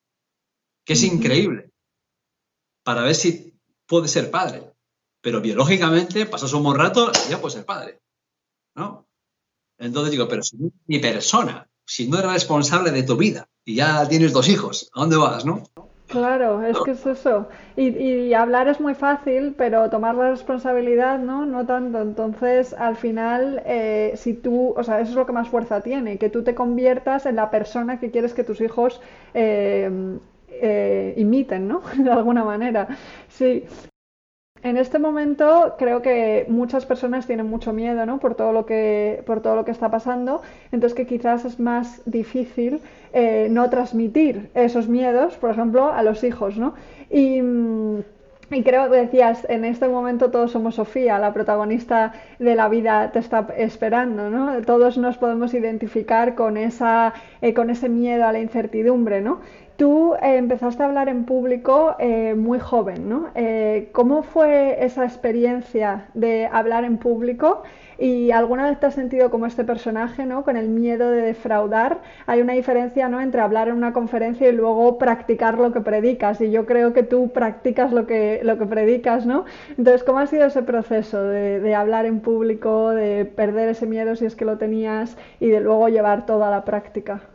que es increíble, para ver si puede ser padre pero biológicamente pasas un buen rato y ya puedes ser padre. ¿no? Entonces digo, pero si mi persona, si no eres responsable de tu vida y ya tienes dos hijos, ¿a dónde vas? ¿no? Claro, es que es eso. Y, hablar es muy fácil, pero tomar la responsabilidad, ¿no? No tanto. Entonces, al final, eh, si tú, o sea, eso es lo que más fuerza tiene, que tú te conviertas en la persona que quieres que tus hijos eh, eh, imiten, ¿no? De alguna manera. Sí. En este momento creo que muchas personas tienen mucho miedo, ¿no? Por todo lo que, por todo lo que está pasando. Entonces que quizás es más difícil eh, no transmitir esos miedos, por ejemplo, a los hijos, ¿no? Y, creo que decías, en este momento todos somos Sofía, la protagonista de la vida te está esperando, ¿no? Todos nos podemos identificar con, esa, eh, con ese miedo a la incertidumbre, ¿no? Tú eh, empezaste a hablar en público eh, muy joven, ¿no? Eh, ¿Cómo fue esa experiencia de hablar en público? ¿Y alguna vez te has sentido como este personaje, ¿no? Con el miedo de defraudar. Hay una diferencia, ¿no? Entre hablar en una conferencia y luego practicar lo que predicas. Y yo creo que tú practicas lo que, lo que predicas, ¿no? Entonces, ¿cómo ha sido ese proceso de, de hablar en público, de perder ese miedo si es que lo tenías y de luego llevar todo a la práctica?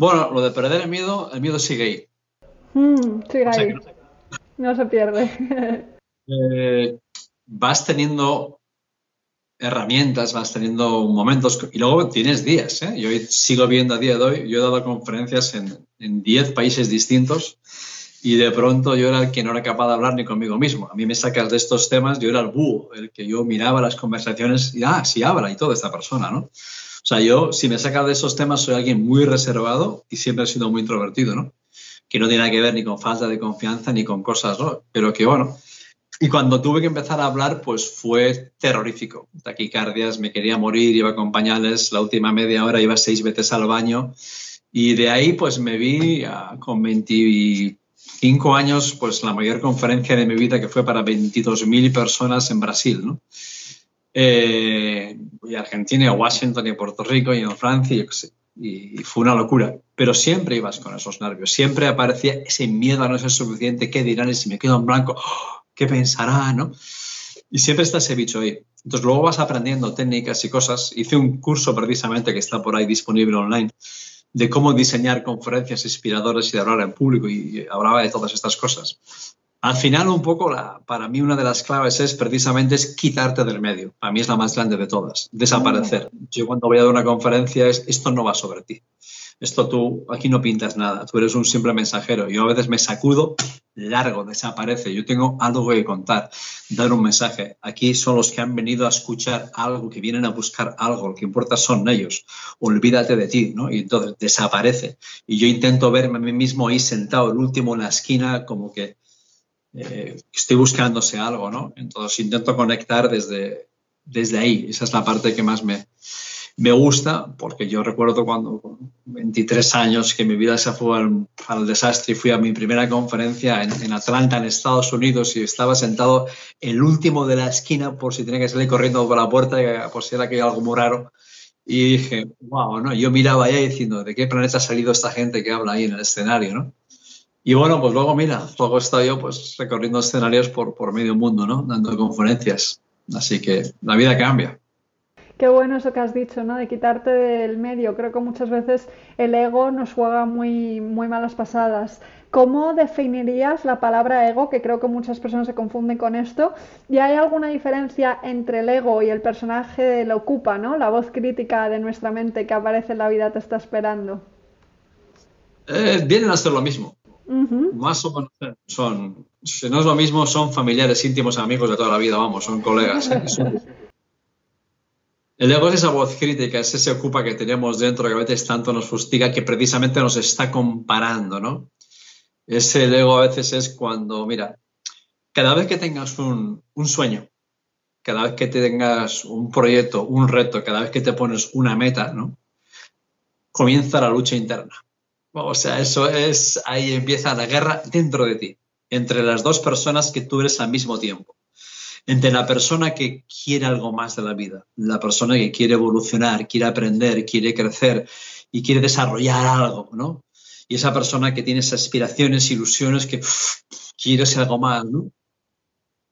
Bueno, lo de perder el miedo, el miedo sigue ahí. Mm, sigue ahí. no, se pierde. Eh, vas teniendo herramientas, vas teniendo momentos y luego tienes días. ¿eh? Yo sigo viendo a día de hoy, yo he dado conferencias en 10 países distintos y de pronto yo era el que no era capaz de hablar ni conmigo mismo. A mí me sacas de estos temas, yo era el búho, el que yo miraba las conversaciones y, ah, sí habla y todo esta persona, ¿no? O sea, yo, si me saca de esos temas, soy alguien muy reservado y siempre he sido muy introvertido, ¿no? Que no tiene nada que ver ni con falta de confianza ni con cosas, ¿no? Pero que bueno. Y cuando tuve que empezar a hablar, pues fue terrorífico. Taquicardias, me quería morir, iba con pañales, la última media hora iba seis veces al baño. Y de ahí, pues me vi con 25 años, pues la mayor conferencia de mi vida, que fue para 22.000 personas en Brasil, ¿no? Eh, y Argentina, y Washington, y Puerto Rico, y en Francia, y, fue una locura. Pero siempre ibas con esos nervios, siempre aparecía ese miedo a no ser suficiente, ¿qué dirán? Y si me quedo en blanco, ¿qué pensará? ¿no? Y siempre está ese bicho ahí. Entonces luego vas aprendiendo técnicas y cosas. Hice un curso precisamente que está por ahí disponible online de cómo diseñar conferencias inspiradoras y de hablar en público y hablaba de todas estas cosas. Al final, un poco, la, para mí una de las claves es precisamente es quitarte del medio. Para mí es la más grande de todas, desaparecer. Mm. Yo cuando voy a dar una conferencia es, esto no va sobre ti. Esto tú, aquí no pintas nada, tú eres un simple mensajero. Yo a veces me sacudo, largo, desaparece. Yo tengo algo que contar, dar un mensaje. Aquí son los que han venido a escuchar algo, que vienen a buscar algo, lo que importa son ellos. Olvídate de ti, ¿no? Y entonces desaparece. Y yo intento verme a mí mismo ahí sentado, el último en la esquina, como que eh, estoy buscándose algo, ¿no? Entonces intento conectar desde, desde ahí. Esa es la parte que más me, me gusta, porque yo recuerdo cuando con 23 años que mi vida se fue al, desastre y fui a mi primera conferencia en, Atlanta, en Estados Unidos, y estaba sentado el último de la esquina por si tenía que salir corriendo por la puerta, por si era que algo muy raro. Y dije, wow, ¿no? Yo miraba allá diciendo, ¿de qué planeta ha salido esta gente que habla ahí en el escenario, ¿no? Y bueno, pues luego mira, luego he estado yo pues recorriendo escenarios por, por medio mundo, ¿no? Dando conferencias. Así que la vida cambia. Qué bueno eso que has dicho, ¿no? De quitarte del medio. Creo que muchas veces el ego nos juega muy, muy malas pasadas. ¿Cómo definirías la palabra ego? Que creo que muchas personas se confunden con esto. ¿Y hay alguna diferencia entre el ego y el personaje de lo ocupa, ¿no? La voz crítica de nuestra mente que aparece en la vida te está esperando. Eh, vienen a ser lo mismo. Más o menos son, si no es lo mismo, son familiares, íntimos, amigos de toda la vida, vamos, son colegas. ¿eh? El ego es esa voz crítica, es ese ocupa que tenemos dentro que a veces tanto nos fustiga que precisamente nos está comparando, ¿no? Ese ego a veces es cuando, mira, cada vez que tengas un, un sueño, cada vez que tengas un proyecto, un reto, cada vez que te pones una meta, ¿no? Comienza la lucha interna o sea, eso es, ahí empieza la guerra dentro de ti, entre las dos personas que tú eres al mismo tiempo. Entre la persona que quiere algo más de la vida, la persona que quiere evolucionar, quiere aprender, quiere crecer y quiere desarrollar algo, ¿no? Y esa persona que tiene aspiraciones, ilusiones, que quiere ser algo más, ¿no?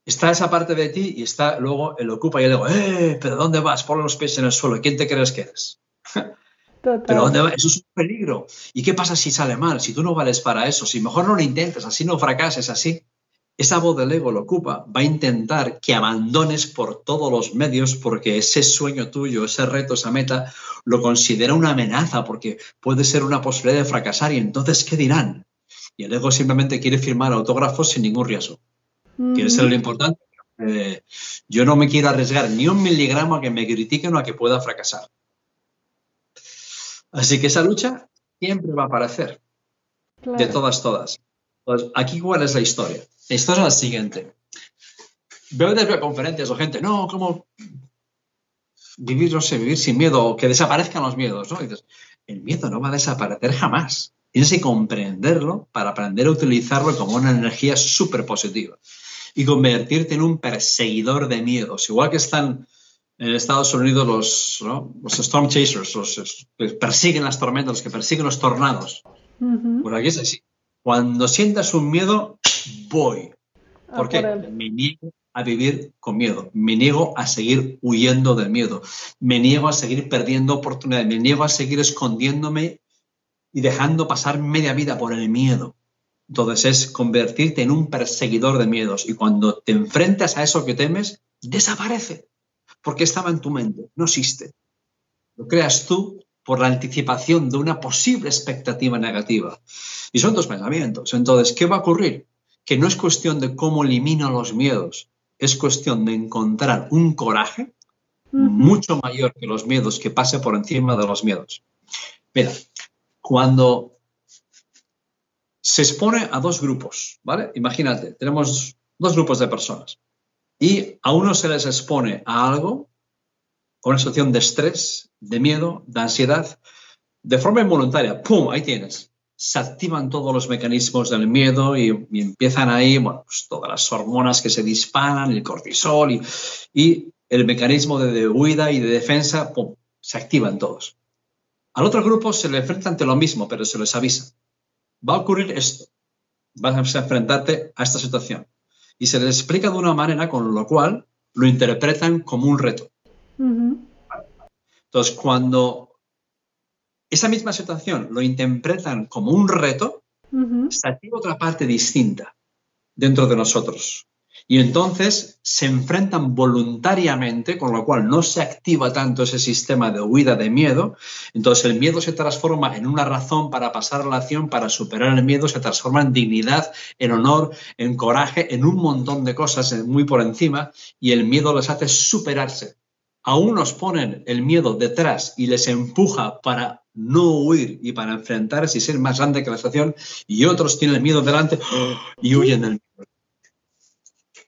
Está esa parte de ti y está luego el ocupa y el ego, ¡eh! ¿Pero dónde vas? Pon los pies en el suelo. ¿Quién te crees que eres? Pero ¿dónde va? Eso es un peligro. ¿Y qué pasa si sale mal? Si tú no vales para eso, si mejor no lo intentes, así no fracases, así. Esa voz del ego lo ocupa, va a intentar que abandones por todos los medios porque ese sueño tuyo, ese reto, esa meta, lo considera una amenaza porque puede ser una posibilidad de fracasar y entonces, ¿qué dirán? Y el ego simplemente quiere firmar autógrafos sin ningún riesgo. Quiere ser lo importante. Eh, yo no me quiero arriesgar ni un miligramo a que me critiquen o a que pueda fracasar. Así que esa lucha siempre va a aparecer. De todas, todas. Pues aquí, ¿cuál es la historia? La historia es la siguiente. Veo desde conferencias o gente, no, ¿cómo vivir, no sé, vivir sin miedo o que desaparezcan los miedos? ¿no? dices, el miedo no va a desaparecer jamás. Tienes que comprenderlo para aprender a utilizarlo como una energía súper positiva y convertirte en un perseguidor de miedos. Igual que están en Estados Unidos los, los storm chasers, los que persiguen las tormentas, los que persiguen los tornados. Por aquí es así. Cuando sientas un miedo, voy. ¿Por qué? Me niego a vivir con miedo. Me niego a seguir huyendo del miedo. Me niego a seguir perdiendo oportunidades. Me niego a seguir escondiéndome y dejando pasar media vida por el miedo. Entonces es convertirte en un perseguidor de miedos. Y cuando te enfrentas a eso que temes, desaparece porque estaba en tu mente, no existe. Lo creas tú por la anticipación de una posible expectativa negativa. Y son tus pensamientos. Entonces, ¿qué va a ocurrir? Que no es cuestión de cómo elimino los miedos, es cuestión de encontrar un coraje mucho mayor que los miedos que pase por encima de los miedos. Mira, cuando se expone a dos grupos, ¿vale? Imagínate, tenemos dos grupos de personas y a uno se les expone a algo, a una situación de estrés, de miedo, de ansiedad, de forma involuntaria, ¡pum! Ahí tienes. Se activan todos los mecanismos del miedo y, empiezan ahí, pues todas las hormonas que se disparan, el cortisol y, y el mecanismo de, de, huida y de defensa, ¡pum! Se activan todos. Al otro grupo se le enfrenta ante lo mismo, pero se les avisa. Va a ocurrir esto. Vas a enfrentarte a esta situación y se les explica de una manera con lo cual lo interpretan como un reto. Entonces, cuando esa misma situación lo interpretan como un reto, se activa otra parte distinta dentro de nosotros. Y entonces se enfrentan voluntariamente, con lo cual no se activa tanto ese sistema de huida de miedo. Entonces el miedo se transforma en una razón para pasar a la acción, para superar el miedo, se transforma en dignidad, en honor, en coraje, en un montón de cosas muy por encima y el miedo les hace superarse. A unos ponen el miedo detrás y les empuja para no huir y para enfrentarse y ser más grande que la situación y otros tienen el miedo delante y huyen del miedo.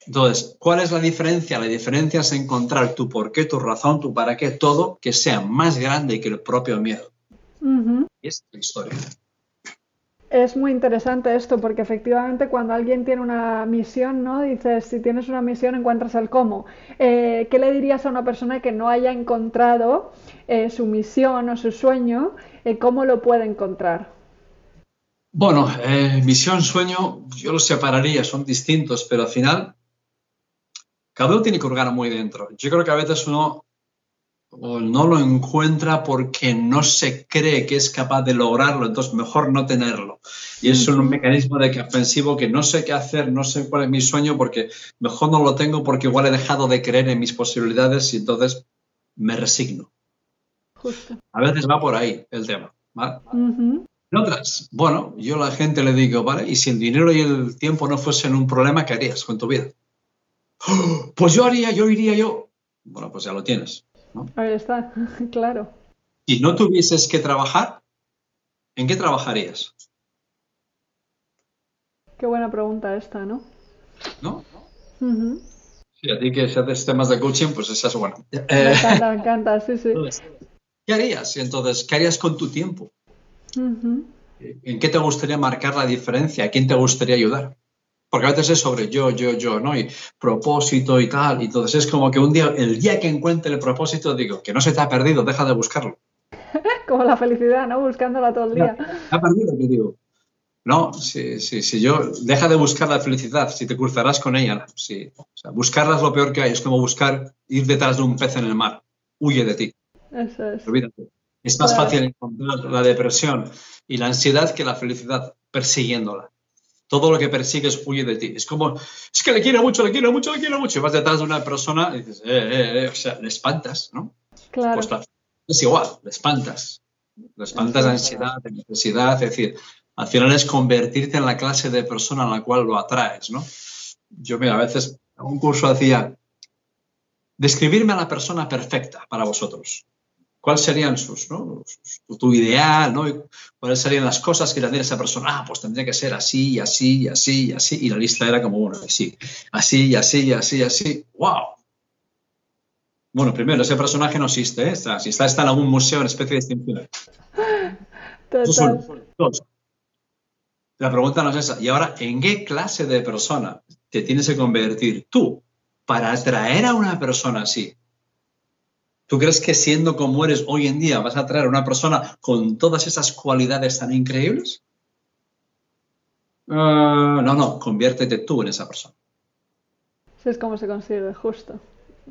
Entonces, ¿cuál es la diferencia? La diferencia es encontrar tu por qué, tu razón, tu para qué, todo que sea más grande que el propio miedo. Y es la historia. Es muy interesante esto porque efectivamente cuando alguien tiene una misión, ¿no? Dices, si tienes una misión encuentras el cómo. Eh, ¿Qué le dirías a una persona que no haya encontrado eh, su misión o su sueño? Eh, ¿Cómo lo puede encontrar? Bueno, misión, sueño, yo los separaría, son distintos, pero al final cada uno tiene que hurgar muy dentro. Yo creo que a veces uno no lo encuentra porque no se cree que es capaz de lograrlo, entonces mejor no tenerlo. Y es un mecanismo de que ofensivo que no sé qué hacer, no sé cuál es mi sueño, porque mejor no lo tengo porque igual he dejado de creer en mis posibilidades y entonces me resigno. A veces va por ahí el tema. En otras, bueno, yo a la gente le digo, vale, y si el dinero y el tiempo no fuesen un problema, ¿qué harías con tu vida? pues yo haría, yo iría yo. Bueno, pues ya lo tienes. Ahí está, claro. Si no tuvieses que trabajar, ¿en qué trabajarías? Qué buena pregunta esta, ¿no? ¿No? Sí, a ti que haces temas de coaching, pues esa es buena. Me encanta, me encanta, sí, sí. ¿Qué harías? Entonces, ¿qué harías con tu tiempo? ¿En qué te gustaría marcar la diferencia? ¿A quién te gustaría ayudar? Porque a veces es sobre yo, yo, yo, ¿no? Y propósito y tal. Y entonces es como que un día, el día que encuentre el propósito, digo, que no se te ha perdido, deja de buscarlo. como la felicidad, ¿no? Buscándola todo el día. Se ha perdido, te digo. No, si, si, si, yo, deja de buscar la felicidad, si te cruzarás con ella. Si, o sea, buscarla es lo peor que hay, es como buscar ir detrás de un pez en el mar. Huye de ti. Eso es. Olvídate. Es más fácil encontrar la depresión y la ansiedad que la felicidad persiguiéndola. Todo lo que persigues huye de ti. Es como, es que le quiero mucho, le quiero mucho, le quiero mucho. Y vas detrás de una persona y dices, eh, eh, eh, o sea, le espantas, ¿no? Claro. Pues es igual, le espantas. Le espantas de ansiedad, de necesidad. Es decir, al final es convertirte en la clase de persona en la cual lo atraes, ¿no? Yo, mira, a veces un curso hacía, describirme a la persona perfecta para vosotros. ¿Cuáles serían sus, ¿no? tu ideal, ¿no? ¿Cuáles serían las cosas que tendría esa persona? Ah, pues tendría que ser así, y así, y así, y así. Y la lista era como, bueno, así, así, así, así, así. ¡Wow! Bueno, primero, ese personaje no existe, ¿eh? Está, si está, está en algún museo en especie de extinción. Total. La pregunta no es esa. Y ahora, ¿en qué clase de persona te tienes que convertir tú para atraer a una persona así? ¿Tú crees que siendo como eres hoy en día vas a atraer a una persona con todas esas cualidades tan increíbles? Ah, no, no, conviértete tú en esa persona. Sí, es como se consigue, justo.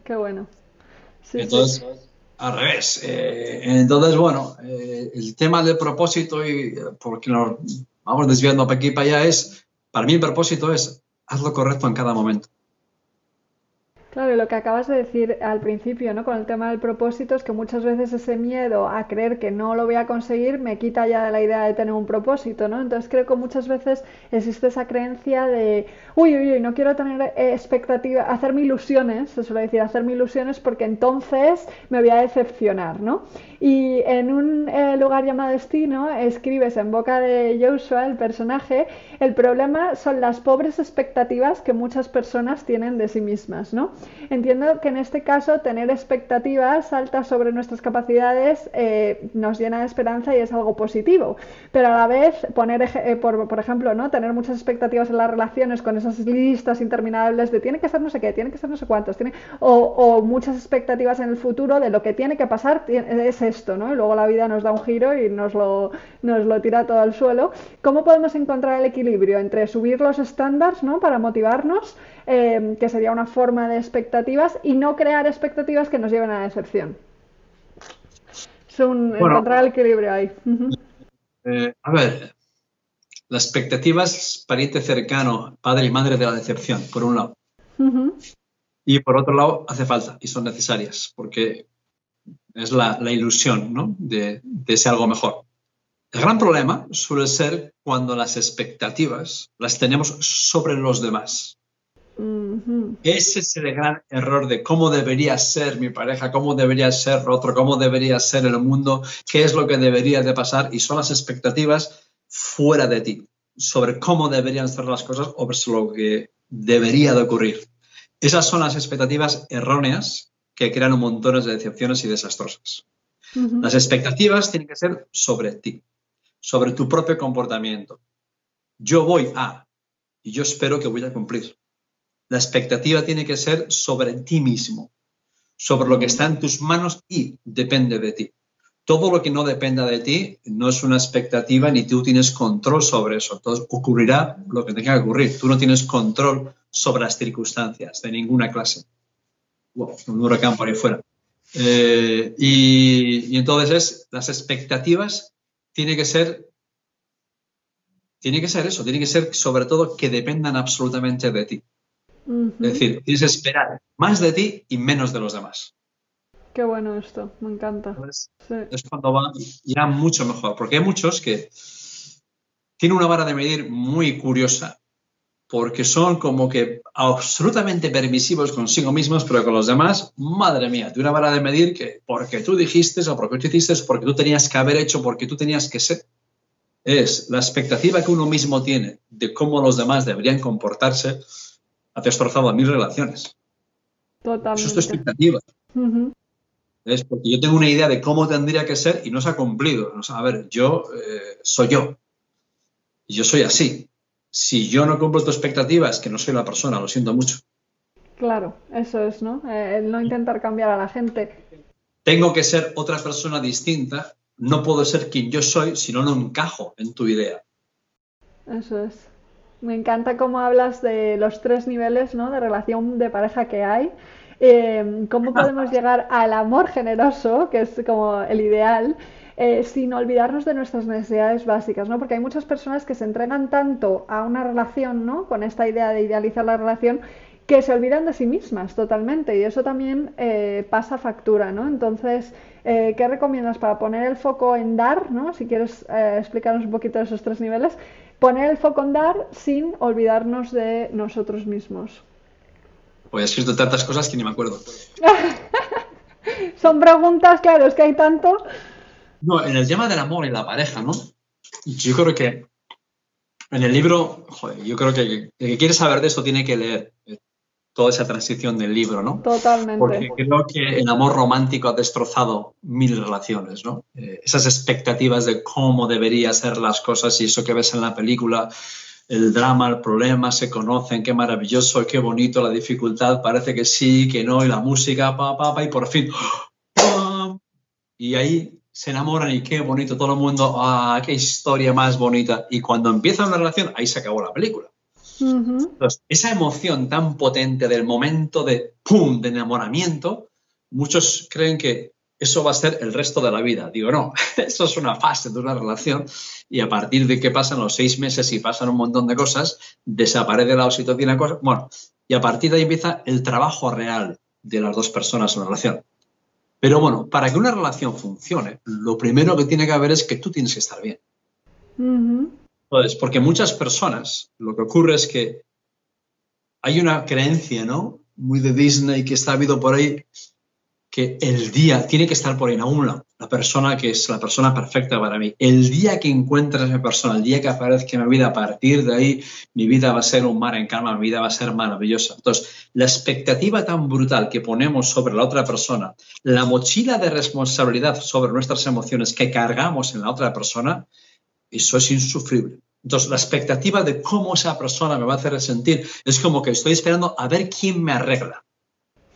Qué bueno. entonces, al revés. Eh, entonces, bueno, eh, el tema del propósito, y porque nos vamos desviando para aquí y para allá, es, para mí el propósito es, haz lo correcto en cada momento. Claro, lo que acabas de decir al principio, ¿no? Con el tema del propósito, es que muchas veces ese miedo a creer que no lo voy a conseguir me quita ya de la idea de tener un propósito, ¿no? Entonces creo que muchas veces existe esa creencia de, uy, uy, uy, no quiero tener expectativas, hacerme ilusiones, se suele decir, hacerme ilusiones porque entonces me voy a decepcionar, ¿no? Y en un eh, lugar llamado destino escribes en boca de Joshua, el personaje, el problema son las pobres expectativas que muchas personas tienen de sí mismas, ¿no? Entiendo que en este caso tener expectativas altas sobre nuestras capacidades eh, nos llena de esperanza y es algo positivo, pero a la vez poner, eh, por, por, ejemplo, ¿no? Tener muchas expectativas en las relaciones con esas listas interminables de tiene que ser no sé qué, tiene que ser no sé cuántos, tiene, o, o muchas expectativas en el futuro de lo que tiene que pasar es esto, ¿no? Y luego la vida nos da un giro y nos lo, nos lo tira todo al suelo. ¿Cómo podemos encontrar el equilibrio entre subir los estándares, ¿no? Para motivarnos, eh, que sería una forma de expectativas, y no crear expectativas que nos lleven a la decepción? Es un, encontrar el equilibrio ahí. Eh, a ver, la expectativa es pariente cercano, padre y madre de la decepción, por un lado. Y por otro lado, hace falta y son necesarias, porque es la, ilusión ¿no? de, de, ese algo mejor. El gran problema suele ser cuando las expectativas las tenemos sobre los demás. Ese es el gran error de cómo debería ser mi pareja, cómo debería ser otro, cómo debería ser el mundo, qué es lo que debería de pasar y son las expectativas fuera de ti, sobre cómo deberían ser las cosas o sobre lo que debería de ocurrir. Esas son las expectativas erróneas que crean montones de decepciones y desastrosas. Las expectativas tienen que ser sobre ti, sobre tu propio comportamiento. Yo voy a, y yo espero que voy a cumplir. La expectativa tiene que ser sobre ti mismo, sobre lo que está en tus manos y depende de ti. Todo lo que no dependa de ti no es una expectativa ni tú tienes control sobre eso. Entonces ocurrirá lo que tenga que ocurrir. Tú no tienes control sobre las circunstancias de ninguna clase un huracán por ahí fuera. Eh, y, entonces es, las expectativas tiene que ser, tiene que ser eso, tiene que ser sobre todo que dependan absolutamente de ti. Es decir, tienes que esperar más de ti y menos de los demás. Qué bueno esto, me encanta. Es cuando va ya mucho mejor, porque hay muchos que tienen una vara de medir muy curiosa porque son como que absolutamente permisivos consigo mismos, pero con los demás, madre mía, de una vara de medir que porque tú dijiste o porque tú hiciste o porque tú tenías que haber hecho, porque tú tenías que ser. Es la expectativa que uno mismo tiene de cómo los demás deberían comportarse, ha destrozado a mis relaciones. Totalmente. Eso es tu expectativa. Es porque yo tengo una idea de cómo tendría que ser y no se ha cumplido. a ver, yo eh, soy yo. Y yo soy así si yo no cumplo tus expectativas, que no soy la persona, lo siento mucho. Claro, eso es, ¿no? Eh, el no intentar cambiar a la gente. Tengo que ser otra persona distinta, no puedo ser quien yo soy si no, no encajo en tu idea. Eso es. Me encanta cómo hablas de los tres niveles ¿no? de relación de pareja que hay eh, cómo podemos llegar al amor generoso, que es como el ideal, eh, sin olvidarnos de nuestras necesidades básicas, ¿no? Porque hay muchas personas que se entregan tanto a una relación, ¿no? Con esta idea de idealizar la relación, que se olvidan de sí mismas totalmente y eso también eh, pasa factura, ¿no? Entonces, eh, ¿qué recomiendas para poner el foco en dar, ¿no? Si quieres explicarnos un poquito de esos tres niveles, poner el foco en dar sin olvidarnos de nosotros mismos. Pues he escrito tantas cosas que ni me acuerdo. Son preguntas, claro, es que hay tanto. No, en el tema del amor y la pareja, ¿no? Yo creo que en el libro, joder, yo creo que el que quiere saber de esto tiene que leer toda esa transición del libro, ¿no? Totalmente. Porque creo que el amor romántico ha destrozado mil relaciones, ¿no? Eh, esas expectativas de cómo deberían ser las cosas y eso que ves en la película, el drama, el problema, se conocen, qué maravilloso, qué bonito, la dificultad, parece que sí, que no, y la música, pa, pa, pa, y por fin, y ahí se enamoran y qué bonito todo el mundo, ah, qué historia más bonita. Y cuando empieza una relación, ahí se acabó la película. Entonces, esa emoción tan potente del momento de ¡pum! de enamoramiento, muchos creen que eso va a ser el resto de la vida. Digo, no, eso es una fase de una relación y a partir de que pasan los seis meses y pasan un montón de cosas, desaparece la oxitocina, cosa, bueno, y a partir de ahí empieza el trabajo real de las dos personas en la relación. Pero bueno, para que una relación funcione, lo primero que tiene que haber es que tú tienes que estar bien. Entonces, porque muchas personas, lo que ocurre es que hay una creencia, ¿no? Muy de Disney que está habido por ahí, que el día tiene que estar por ahí, aún la, la persona que es la persona perfecta para mí. El día que encuentres a esa persona, el día que aparezca en mi vida, a partir de ahí, mi vida va a ser un mar en calma, mi vida va a ser maravillosa. Entonces, la expectativa tan brutal que ponemos sobre la otra persona, la mochila de responsabilidad sobre nuestras emociones que cargamos en la otra persona, eso es insufrible. Entonces, la expectativa de cómo esa persona me va a hacer sentir es como que estoy esperando a ver quién me arregla.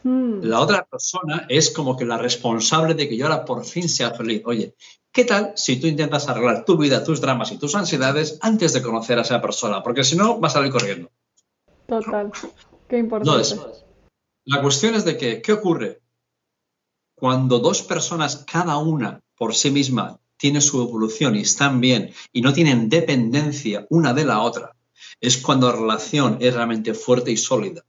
Hmm. La otra persona es como que la responsable de que yo ahora por fin sea feliz. Oye, ¿qué tal si tú intentas arreglar tu vida, tus dramas y tus ansiedades antes de conocer a esa persona? Porque si no, vas a salir corriendo. Total. Qué importante. la cuestión es de que, ¿qué ocurre? Cuando dos personas, cada una por sí misma, tiene su evolución y están bien y no tienen dependencia una de la otra, es cuando la relación es realmente fuerte y sólida.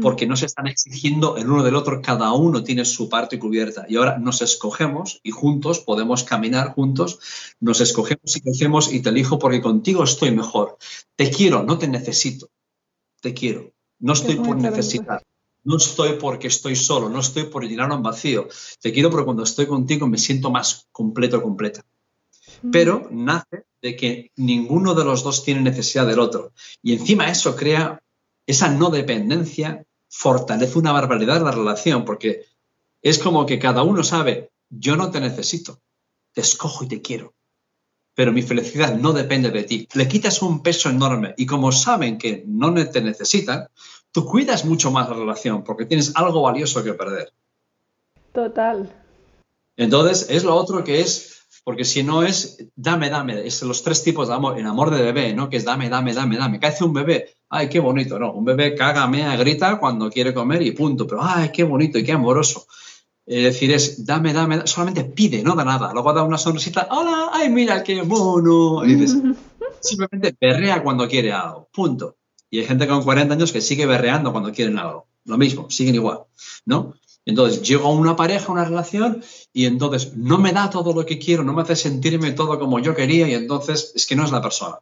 Porque no se están exigiendo el uno del otro, cada uno tiene su parte cubierta. Y ahora nos escogemos y juntos podemos caminar juntos, nos escogemos y crecemos y te elijo porque contigo estoy mejor. Te quiero, no te necesito, te quiero, no estoy por necesitar. No estoy porque estoy solo, no estoy por llenar un vacío. Te quiero porque cuando estoy contigo me siento más completo, completa. Pero nace de que ninguno de los dos tiene necesidad del otro. Y encima eso crea esa no dependencia fortalece una barbaridad la relación, porque es como que cada uno sabe, yo no te necesito, te escojo y te quiero, pero mi felicidad no depende de ti. Le quitas un peso enorme y como saben que no te necesitan, tú cuidas mucho más la relación porque tienes algo valioso que perder. Total. Entonces, es lo otro que es porque si no es dame, dame, es los tres tipos de amor, el amor de bebé, ¿no? Que es dame, dame, dame, dame. ¿Qué hace un bebé? Ay, qué bonito, ¿no? Un bebé caga, mea, grita cuando quiere comer y punto. Pero, ay, qué bonito y qué amoroso. Es decir, es dame, dame, solamente pide, no da nada. Luego da una sonrisita, hola, ay, mira, qué mono. Y dices, simplemente berrea cuando quiere algo, punto. Y hay gente con 40 años que sigue berreando cuando quieren algo. Lo mismo, siguen igual, ¿no? Entonces, llego a una pareja, una relación, y entonces no me da todo lo que quiero, no me hace sentirme todo como yo quería, y entonces es que no es la persona.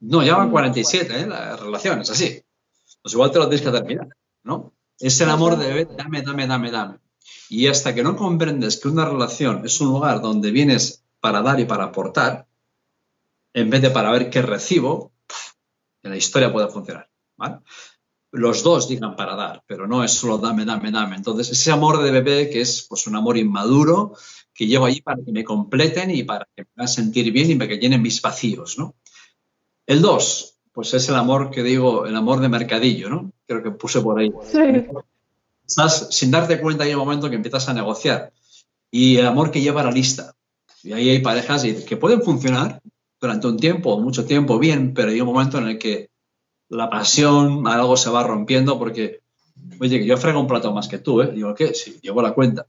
No, ya van 47, ¿eh? La relación es así. Pues igual te lo tienes que terminar, ¿no? Es el amor de dame, dame, dame, dame. Y hasta que no comprendes que una relación es un lugar donde vienes para dar y para aportar, en vez de para ver qué recibo, en la historia puede funcionar. ¿vale? los dos digan para dar, pero no es solo dame, dame, dame. Entonces, ese amor de bebé que es pues un amor inmaduro, que llevo ahí para que me completen y para que me hagan sentir bien y para que llenen mis vacíos, ¿no? El dos, pues es el amor que digo, el amor de mercadillo, ¿no? Creo que puse por ahí. Sí. Estás sin darte cuenta hay un momento que empiezas a negociar. Y el amor que lleva la lista. Y ahí hay parejas que pueden funcionar durante un tiempo, mucho tiempo, bien, pero hay un momento en el que la pasión, algo se va rompiendo porque oye, que yo frego un plato más que tú, ¿eh? Digo, ¿qué? Sí, llevo la cuenta.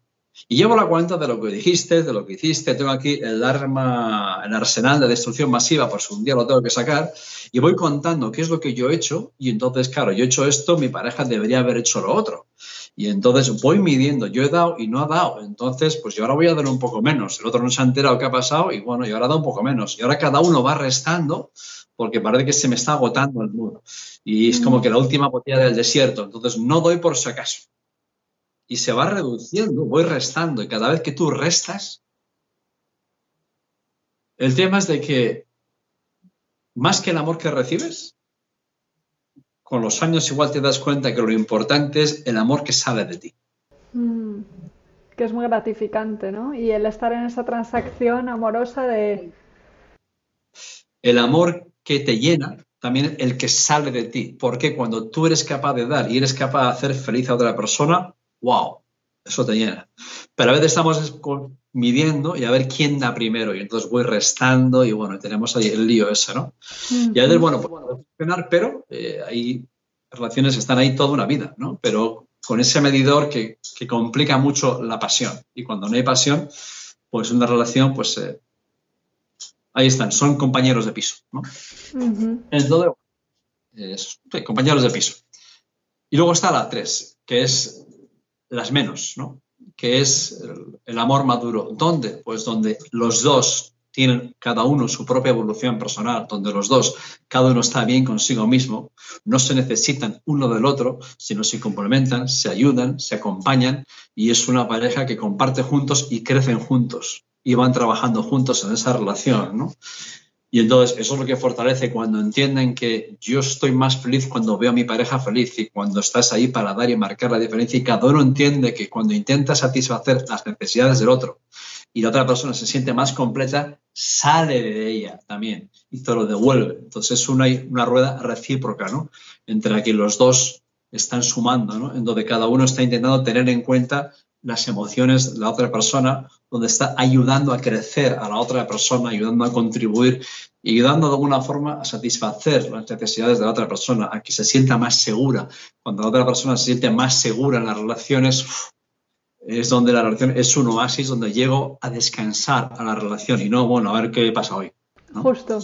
Y llevo la cuenta de lo que dijiste, de lo que hiciste. Tengo aquí el arma, el arsenal de destrucción masiva, por si un día lo tengo que sacar. Y voy contando qué es lo que yo he hecho. Y entonces, claro, yo he hecho esto, mi pareja debería haber hecho lo otro. Y entonces voy midiendo, yo he dado y no ha dado. Entonces, pues yo ahora voy a dar un poco menos. El otro no se ha enterado qué ha pasado y bueno, yo ahora he dado un poco menos. Y ahora cada uno va restando porque parece que se me está agotando el mundo. Y es como mm. que la última botella del desierto. Entonces no doy por si acaso y se va reduciendo, voy restando y cada vez que tú restas, el tema es de que más que el amor que recibes, con los años igual te das cuenta que lo importante es el amor que sale de ti. Mm, que es muy gratificante, ¿no? Y el estar en esa transacción amorosa de... El amor que te llena, también el que sale de ti. Porque cuando tú eres capaz de dar y eres capaz de hacer feliz a otra persona, wow, eso te llena. Pero a veces estamos midiendo y a ver quién da primero y entonces voy restando y bueno, tenemos ahí el lío ese, ¿no? Y a veces, bueno, puede funcionar, pero eh, hay relaciones que están ahí toda una vida, ¿no? Pero con ese medidor que, complica mucho la pasión. Y cuando no hay pasión, pues una relación, pues eh, ahí están, son compañeros de piso, ¿no? Entonces, compañeros de piso. Y luego está la 3, que es las menos, ¿no? Que es el amor maduro. ¿Dónde? Pues donde los dos tienen cada uno su propia evolución personal, donde los dos, cada uno está bien consigo mismo, no se necesitan uno del otro, sino se complementan, se ayudan, se acompañan y es una pareja que comparte juntos y crecen juntos y van trabajando juntos en esa relación, ¿no? Y entonces eso es lo que fortalece cuando entienden que yo estoy más feliz cuando veo a mi pareja feliz y cuando estás ahí para dar y marcar la diferencia y cada uno entiende que cuando intenta satisfacer las necesidades del otro y la otra persona se siente más completa, sale de ella también y te lo devuelve. Entonces es una, una rueda recíproca, ¿no? Entre la que los dos están sumando, ¿no? En donde cada uno está intentando tener en cuenta las emociones de la otra persona, donde está ayudando a crecer a la otra persona, ayudando a contribuir y ayudando de alguna forma a satisfacer las necesidades de la otra persona, a que se sienta más segura. Cuando la otra persona se siente más segura en las relaciones, es donde la relación es un oasis, donde llego a descansar a la relación y no, bueno, a ver qué pasa hoy. Justo.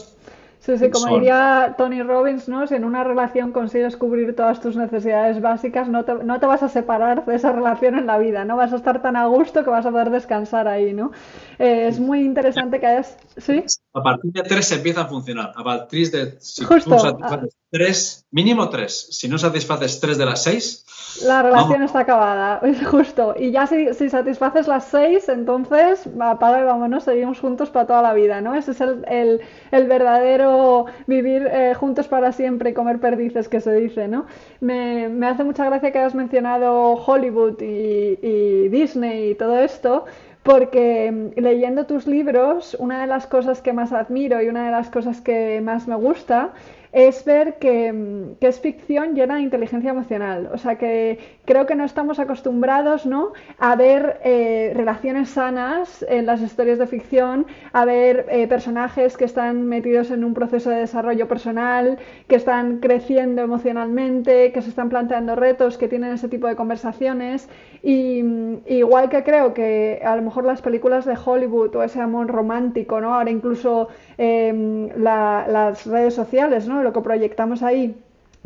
Sí, sí, como diría Tony Robbins, ¿no? Si en una relación consigues cubrir todas tus necesidades básicas, no te, no te, vas a separar de esa relación en la vida, ¿no? Vas a estar tan a gusto que vas a poder descansar ahí, ¿no? Eh, es muy interesante que hayas... ¿Sí? A partir de tres empieza a funcionar. A partir de... Si Justo. satisfaces tres, mínimo tres. Si no satisfaces tres de las seis... La relación está acabada, justo. Y ya si, si, satisfaces las seis, entonces apaga y vámonos, seguimos juntos para toda la vida, ¿no? Ese es el, el, el verdadero vivir eh, juntos para siempre y comer perdices que se dice, ¿no? Me, me hace mucha gracia que hayas mencionado Hollywood y, y Disney y todo esto, porque mm, leyendo tus libros, una de las cosas que más admiro y una de las cosas que más me gusta es ver que, es ficción llena de inteligencia emocional. O sea que creo que no estamos acostumbrados ¿no? a ver eh, relaciones sanas en las historias de ficción, a ver eh, personajes que están metidos en un proceso de desarrollo personal, que están creciendo emocionalmente, que se están planteando retos, que tienen ese tipo de conversaciones. Y igual que creo que a lo mejor las películas de Hollywood o ese amor romántico, ¿no? ahora incluso em, las redes sociales, ¿no? Lo que proyectamos ahí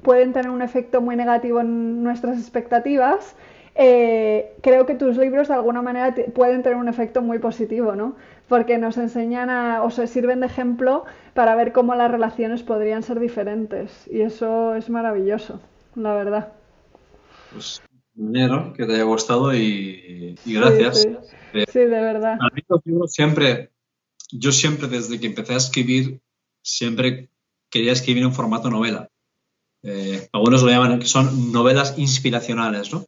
pueden tener un efecto muy negativo en nuestras expectativas, eh, creo que tus libros de alguna manera pueden tener un efecto muy positivo, ¿no? Porque nos enseñan a, o se sirven de ejemplo para ver cómo las relaciones podrían ser diferentes. Y eso es maravilloso, la verdad. Pues dinero, que te haya gustado y, gracias. Eh, sí, de verdad. A mí los libros siempre, yo siempre desde que empecé a escribir, siempre quería escribir en formato novela. Eh, algunos lo llaman que son novelas inspiracionales, ¿no?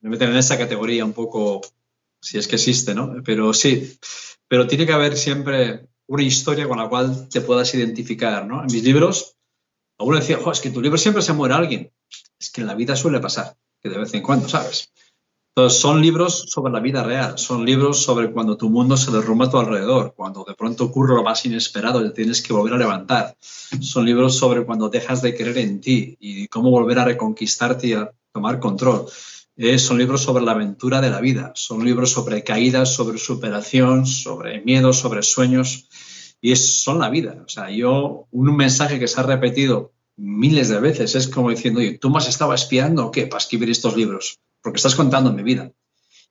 Me meten en esa categoría un poco, si es que existe, ¿no? Pero sí, pero tiene que haber siempre una historia con la cual te puedas identificar, ¿no? En mis libros, algunos decían, es que en tu libro siempre se muere alguien. Es que en la vida suele pasar, que de vez en cuando, ¿sabes? Entonces, son libros sobre la vida real, son libros sobre cuando tu mundo se derrumba a tu alrededor, cuando de pronto ocurre lo más inesperado y tienes que volver a levantar. Son libros sobre cuando dejas de creer en ti y cómo volver a reconquistarte y a tomar control. Eh, son libros sobre la aventura de la vida, son libros sobre caídas, sobre superación, sobre miedos, sobre sueños y es, son la vida. O sea, yo, un mensaje que se ha repetido miles de veces es como diciendo, ¿tú me has estado espiando o qué para escribir estos libros? Porque estás contando mi vida.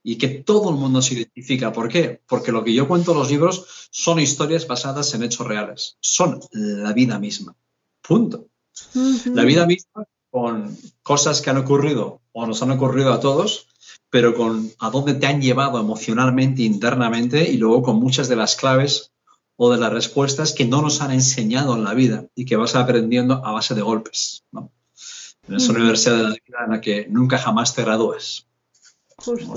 Y que todo el mundo se identifica. ¿Por qué? Porque lo que yo cuento en los libros son historias basadas en hechos reales. Son la vida misma. Punto. La vida misma con cosas que han ocurrido o nos han ocurrido a todos, pero con a dónde te han llevado emocionalmente, internamente y luego con muchas de las claves o de las respuestas que no nos han enseñado en la vida y que vas aprendiendo a base de golpes. ¿no? En esa universidad de la vida en la que nunca jamás te gradúes. Justo.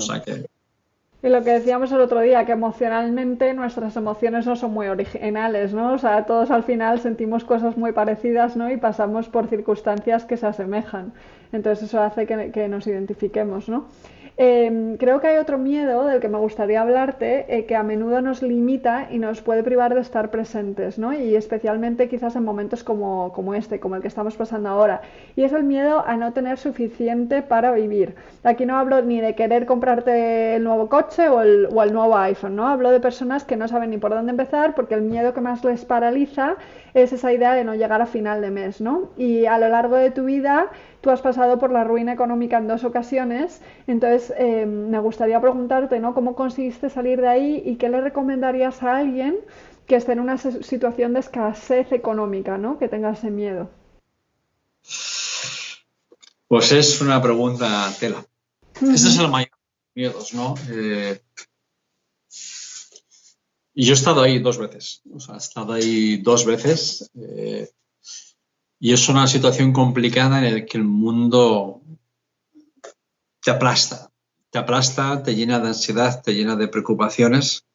Y lo que decíamos el otro día, que emocionalmente nuestras emociones no son muy originales, ¿no? O sea, todos al final sentimos cosas muy parecidas, ¿no? Y pasamos por circunstancias que se asemejan. Entonces eso hace que, que nos identifiquemos, ¿no? Em, creo que hay otro miedo del que me gustaría hablarte eh, que a menudo nos limita y nos puede privar de estar presentes, ¿no? Y especialmente quizás en momentos como, como, este, como el que estamos pasando ahora. Y es el miedo a no tener suficiente para vivir. Aquí no hablo ni de querer comprarte el nuevo coche o el, o el nuevo iPhone, ¿no? Hablo de personas que no saben ni por dónde empezar porque el miedo que más les paraliza es esa idea de no llegar a final de mes, ¿no? Y a lo largo de tu vida tú has pasado por la ruina económica en dos ocasiones, entonces eh, me gustaría preguntarte, ¿no? ¿Cómo conseguiste salir de ahí y qué le recomendarías a alguien que esté en una situación de escasez económica, ¿no? Que tenga ese miedo. Pues es una pregunta tela. Ese es el mayor miedos, ¿no? Eh, y yo he estado ahí dos veces. O sea, he estado ahí dos veces. Eh, y es una situación complicada en la que el mundo te aplasta, te aplasta, te llena de ansiedad, te llena de preocupaciones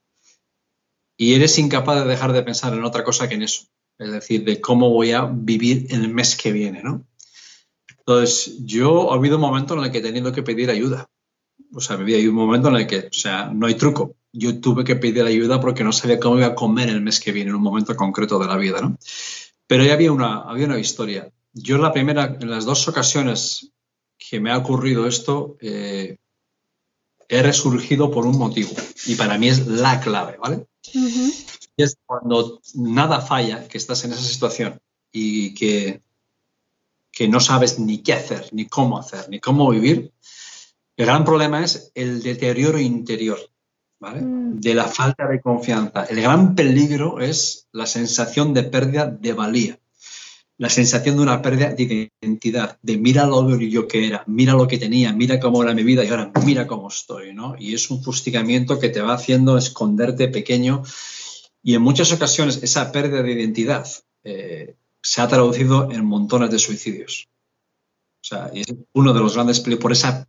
y eres incapaz de dejar de pensar en otra cosa que en eso, es decir, de cómo voy a vivir el mes que viene, ¿no? Entonces, yo ha habido un momento en el que he tenido que pedir ayuda. O sea, había un momento en el que, o sea, no hay truco. Yo tuve que pedir ayuda porque no sabía cómo iba a comer el mes que viene, en un momento concreto de la vida, ¿no? Pero ya había una, había una historia. Yo la primera, en las dos ocasiones que me ha ocurrido esto, eh, he resurgido por un motivo. Y para mí es la clave, ¿vale? Y es cuando nada falla, que estás en esa situación y que, que no sabes ni qué hacer, ni cómo hacer, ni cómo vivir, el gran problema es el deterioro interior. Mm. de la falta de confianza. El gran peligro es la sensación de pérdida de valía, la sensación de una pérdida de identidad, de mira lo que yo que era, mira lo que tenía, mira cómo era mi vida y ahora mira cómo estoy, ¿no? Y es un fustigamiento que te va haciendo esconderte pequeño y en muchas ocasiones esa pérdida de identidad eh, se ha traducido en montones de suicidios. O sea, es uno de los grandes peligros por esa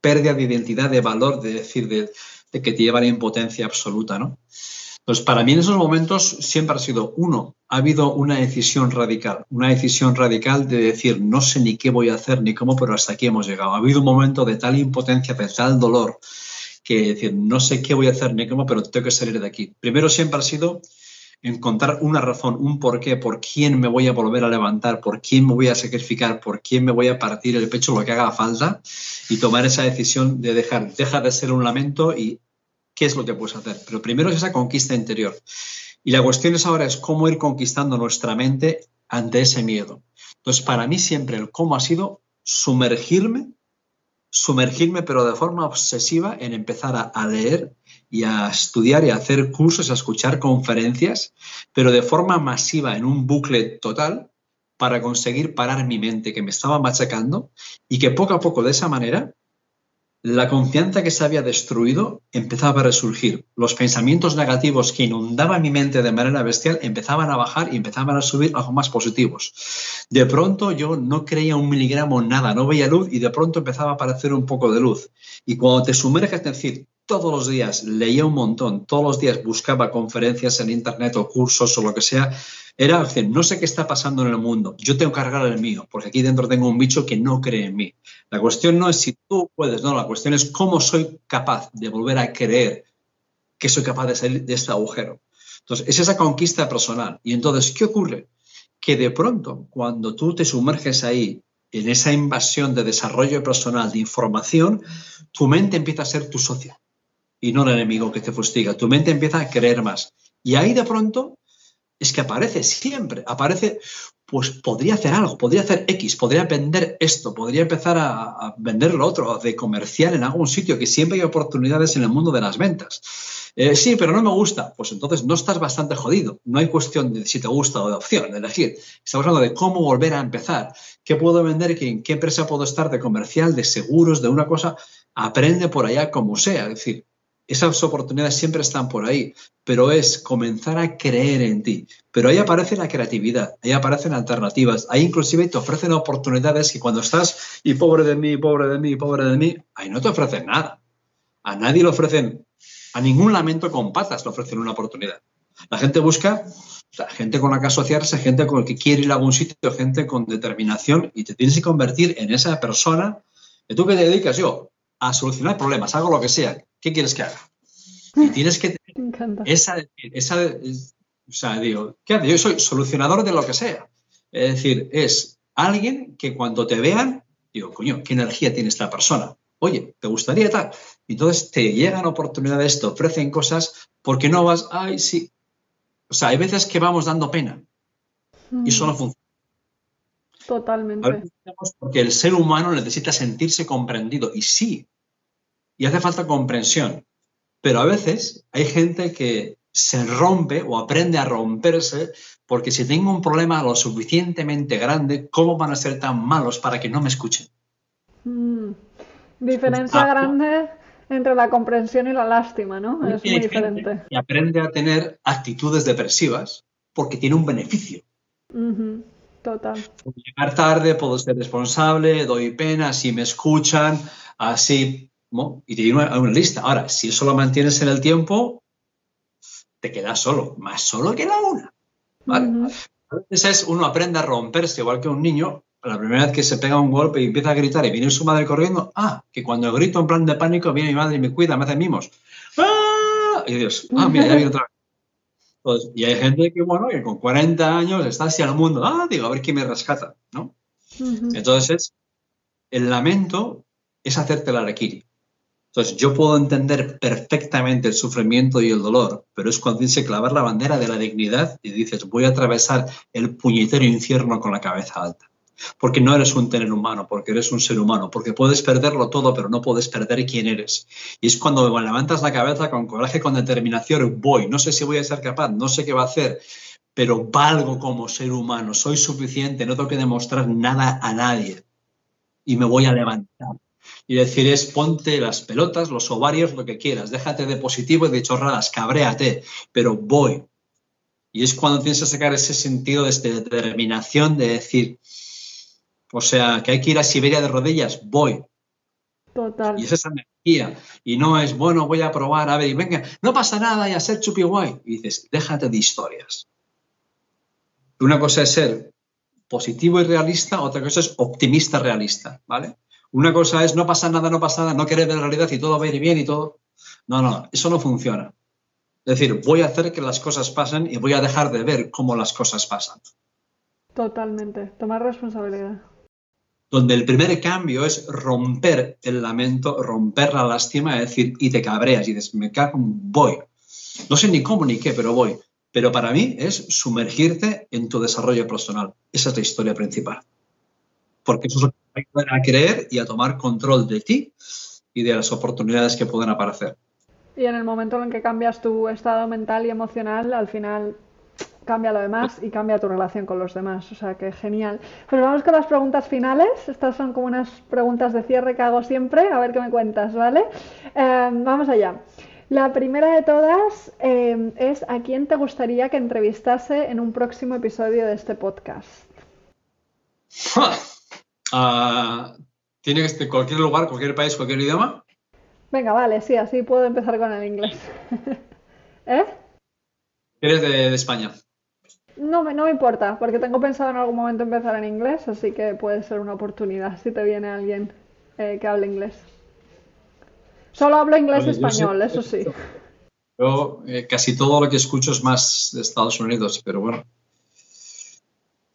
pérdida de identidad, de valor, de decir, de, de que te lleva a la impotencia absoluta, ¿no? Entonces, para mí en esos momentos siempre ha sido, uno, ha habido una decisión radical, una decisión radical de decir, no sé ni qué voy a hacer ni cómo, pero hasta aquí hemos llegado. Ha habido un momento de tal impotencia, de tal dolor, que decir, no sé qué voy a hacer ni cómo, pero tengo que salir de aquí. Primero siempre ha sido encontrar una razón, un porqué, por quién me voy a volver a levantar, por quién me voy a sacrificar, por quién me voy a partir el pecho, lo que haga falta, y tomar esa decisión de dejar, deja de ser un lamento y qué es lo que puedes hacer. Pero primero es esa conquista interior. Y la cuestión es ahora es cómo ir conquistando nuestra mente ante ese miedo. Entonces, para mí siempre el cómo ha sido sumergirme, sumergirme, pero de forma obsesiva en empezar a leer y a estudiar y a hacer cursos, a escuchar conferencias, pero de forma masiva en un bucle total para conseguir parar mi mente que me estaba machacando y que poco a poco de esa manera la confianza que se había destruido empezaba a resurgir. Los pensamientos negativos que inundaban mi mente de manera bestial empezaban a bajar y empezaban a subir algo más positivos. De pronto yo no creía un miligramo nada, no veía luz y de pronto empezaba a aparecer un poco de luz. Y cuando te sumerges, es decir, todos los días leía un montón, todos los días buscaba conferencias en internet o cursos o lo que sea, Era decir, no sé qué está pasando en el mundo, yo tengo que cargar el mío, porque aquí dentro tengo un bicho que no cree en mí. La cuestión no es si tú puedes, no, la cuestión es cómo soy capaz de volver a creer que soy capaz de salir de este agujero. Entonces, es esa conquista personal. Y entonces, ¿qué ocurre? Que de pronto, cuando tú te sumerges ahí, en esa invasión de desarrollo personal, de información, tu mente empieza a ser tu socio y no el enemigo que te fustiga. Tu mente empieza a creer más. Y ahí de pronto es que aparece siempre, aparece, pues podría hacer algo, podría hacer X, podría vender esto, podría empezar a, vender lo otro, de comerciar en algún sitio, que siempre hay oportunidades en el mundo de las ventas. Eh, sí, pero no me gusta. Pues entonces no estás bastante jodido. No hay cuestión de si te gusta o de opción, de elegir. Estamos hablando de cómo volver a empezar. ¿Qué puedo vender? ¿En qué empresa puedo estar de comercial, de seguros, de una cosa? Aprende por allá como sea. Es decir, esas oportunidades siempre están por ahí, pero es comenzar a creer en ti. Pero ahí aparece la creatividad, ahí aparecen alternativas, ahí inclusive te ofrecen oportunidades que cuando estás y pobre de mí, pobre de mí, pobre de mí, ahí no te ofrecen nada. A nadie le ofrecen, a ningún lamento con patas le ofrecen una oportunidad. La gente busca gente con la que asociarse, gente con la que quiere ir a algún sitio, gente con determinación y te tienes que convertir en esa persona. ¿Y tú qué te dedicas? Yo, a solucionar problemas, hago lo que sea. ¿Qué quieres que haga? Y tienes que tener esa, esa, o sea, digo, ¿qué hace? Yo soy solucionador de lo que sea. Es decir, es alguien que cuando te vean, digo, coño, ¿qué energía tiene esta persona? Oye, ¿te gustaría tal? Entonces te llegan oportunidades, te ofrecen cosas, porque no vas, ay, sí. O sea, hay veces que vamos dando pena y eso no mm. funciona. Totalmente. Porque el ser humano necesita sentirse comprendido y sí, y hace falta comprensión. Pero a veces hay gente que se rompe o aprende a romperse porque si tengo un problema lo suficientemente grande, ¿cómo van a ser tan malos para que no me escuchen? Mm. Diferencia ah, grande entre la comprensión y la lástima, ¿no? Es muy diferente. Y aprende a tener actitudes depresivas porque tiene un beneficio. Total. Llegar tarde, puedo ser responsable, doy pena, si me escuchan, así y te digo una, una, lista. Ahora, si eso lo mantienes en el tiempo, te quedas solo, más solo que la una. A veces es, uno aprende a romperse, igual que un niño, la primera vez que se pega un golpe y empieza a gritar y viene su madre corriendo, ah, que cuando grito en plan de pánico viene mi madre y me cuida, me hace mimos. ¡Ah! Y Dios, ah, mira, ya viene otra vez. y hay gente que, bueno, que con 40 años está así al mundo, ah, digo, a ver quién me rescata, ¿no? Entonces, el lamento es hacerte la araquiri. Entonces, yo puedo entender perfectamente el sufrimiento y el dolor, pero es cuando dice clavar la bandera de la dignidad y dices, voy a atravesar el puñetero infierno con la cabeza alta. Porque no eres un tener humano, porque eres un ser humano, porque puedes perderlo todo, pero no puedes perder quién eres. Y es cuando levantas la cabeza con coraje, con determinación, voy, no sé si voy a ser capaz, no sé qué va a hacer, pero valgo como ser humano, soy suficiente, no tengo que demostrar nada a nadie. Y me voy a levantar y decir es ponte las pelotas, los ovarios, lo que quieras, déjate de positivo y de chorradas, cabréate, pero voy. Y es cuando tienes que sacar ese sentido de determinación de decir, o sea, que hay que ir a Siberia de rodillas, voy. Total. Y es esa energía. Y no es, bueno, voy a probar, a ver, y venga, no pasa nada y a ser chupi guay. Y dices, déjate de historias. Una cosa es ser positivo y realista, otra cosa es optimista realista, ¿vale? Una cosa es no pasa nada, no pasa nada, no querer ver la realidad y todo va a ir bien y todo. No, no, eso no funciona. Es decir, voy a hacer que las cosas pasen y voy a dejar de ver cómo las cosas pasan. Totalmente, tomar responsabilidad. Donde el primer cambio es romper el lamento, romper la lástima, es decir, y te cabreas y dices, me cago, voy. No sé ni cómo ni qué, pero voy. Pero para mí es sumergirte en tu desarrollo personal. Esa es la historia principal. Porque eso es a creer y a tomar control de ti y de las oportunidades que pueden aparecer. Y en el momento en que cambias tu estado mental y emocional, al final cambia lo demás y cambia tu relación con los demás. O sea que genial. Pues vamos con las preguntas finales. Estas son como unas preguntas de cierre que hago siempre. A ver qué me cuentas, ¿vale? Eh, vamos allá. La primera de todas eh, es ¿a quién te gustaría que entrevistase en un próximo episodio de este podcast? ¿Tiene que ser cualquier lugar, cualquier país, cualquier idioma? Venga, vale, sí, así puedo empezar con el inglés. ¿Eh? Eres de, España. No me, no me importa, porque tengo pensado en algún momento empezar en inglés, así que puede ser una oportunidad si te viene alguien eh, que hable inglés. Solo hablo inglés y español, eso sí. Yo eh, casi todo lo que escucho es más de Estados Unidos, pero bueno.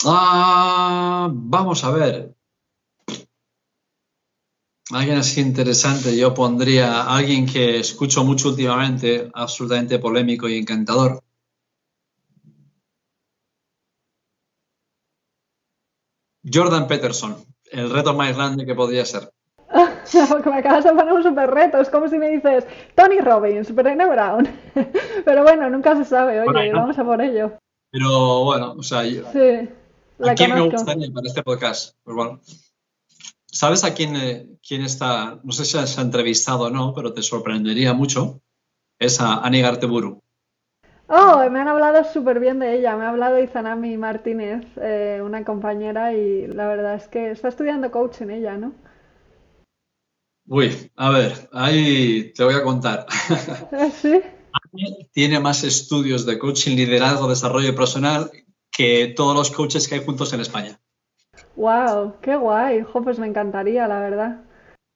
Ah, vamos a ver. Alguien así interesante, yo pondría a alguien que escucho mucho últimamente, absolutamente polémico y encantador. Jordan Peterson, el reto más grande que podría ser. me acabas de poner un super reto, es como si me dices Tony Robbins, Brené Brown. Pero bueno, nunca se sabe, oye, vamos a por ello. Pero bueno, o sea, yo, sí, ¿a quién me gustaría para este podcast? Pues bueno, ¿sabes a quién, eh, quién está? No sé si se ha entrevistado o no, pero te sorprendería mucho. Es a Annie Garteburu. Oh, me han hablado súper bien de ella. Me ha hablado Izanami Martínez, eh, una compañera, y la verdad es que está estudiando coach en ella, ¿no? Uy, a ver, ahí te voy a contar. ¿Sí? Tiene más estudios de coaching, liderazgo, desarrollo personal que todos los coaches que hay juntos en España. ¡Wow! ¡Qué guay! Jo, pues me encantaría, la verdad.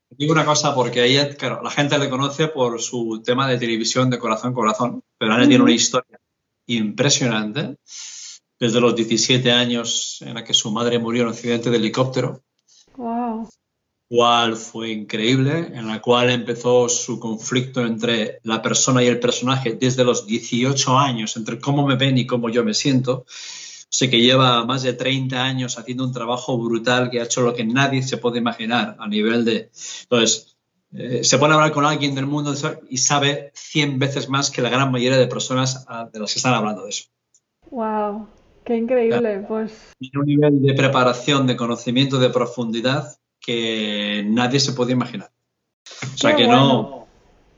Digo una cosa, porque ella, claro, la gente le conoce por su tema de televisión de corazón corazón, pero Ana tiene una historia impresionante desde los 17 años en la que su madre murió en un accidente de helicóptero. ¡Wow! cual fue increíble, en la cual empezó su conflicto entre la persona y el personaje desde los 18 años, entre cómo me ven y cómo yo me siento. Sé que lleva más de 30 años haciendo un trabajo brutal que ha hecho lo que nadie se puede imaginar a nivel de... Entonces, eh, se puede hablar con alguien del mundo y sabe 100 veces más que la gran mayoría de personas ah, de las que están hablando de eso. ¡Wow! ¡Qué increíble! Pues... Tiene un nivel de preparación, de conocimiento, de profundidad que nadie se puede imaginar. O sea que no.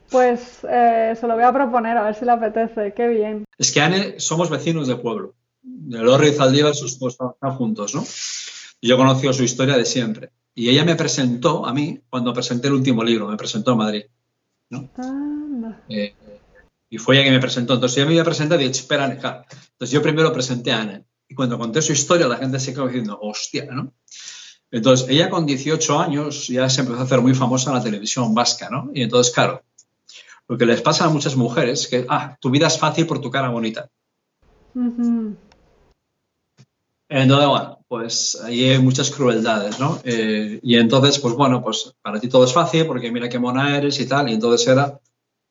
Pues eh, se lo voy a proponer, a ver si le apetece. Qué bien. Es que Anne, somos vecinos de pueblo. De Lorri y Zaldívar, sus esposos están juntos, ¿no? Y yo conocí su historia de siempre. Y ella me presentó a mí cuando presenté el último libro, me presentó a Madrid. ¿no? Eh, y fue ella que me presentó. Entonces ella me iba a presentar y dije, espera, Entonces yo primero presenté a Anne. Y cuando conté su historia, la gente se quedó diciendo, hostia, ¿no? Entonces, ella con 18 años ya se empezó a hacer muy famosa en la televisión vasca, ¿no? Y entonces, claro, lo que les pasa a muchas mujeres es que, ah, tu vida es fácil por tu cara bonita. Entonces, bueno, pues ahí hay muchas crueldades, ¿no? Eh, y entonces, pues bueno, pues para ti todo es fácil porque mira qué mona eres y tal. Y entonces era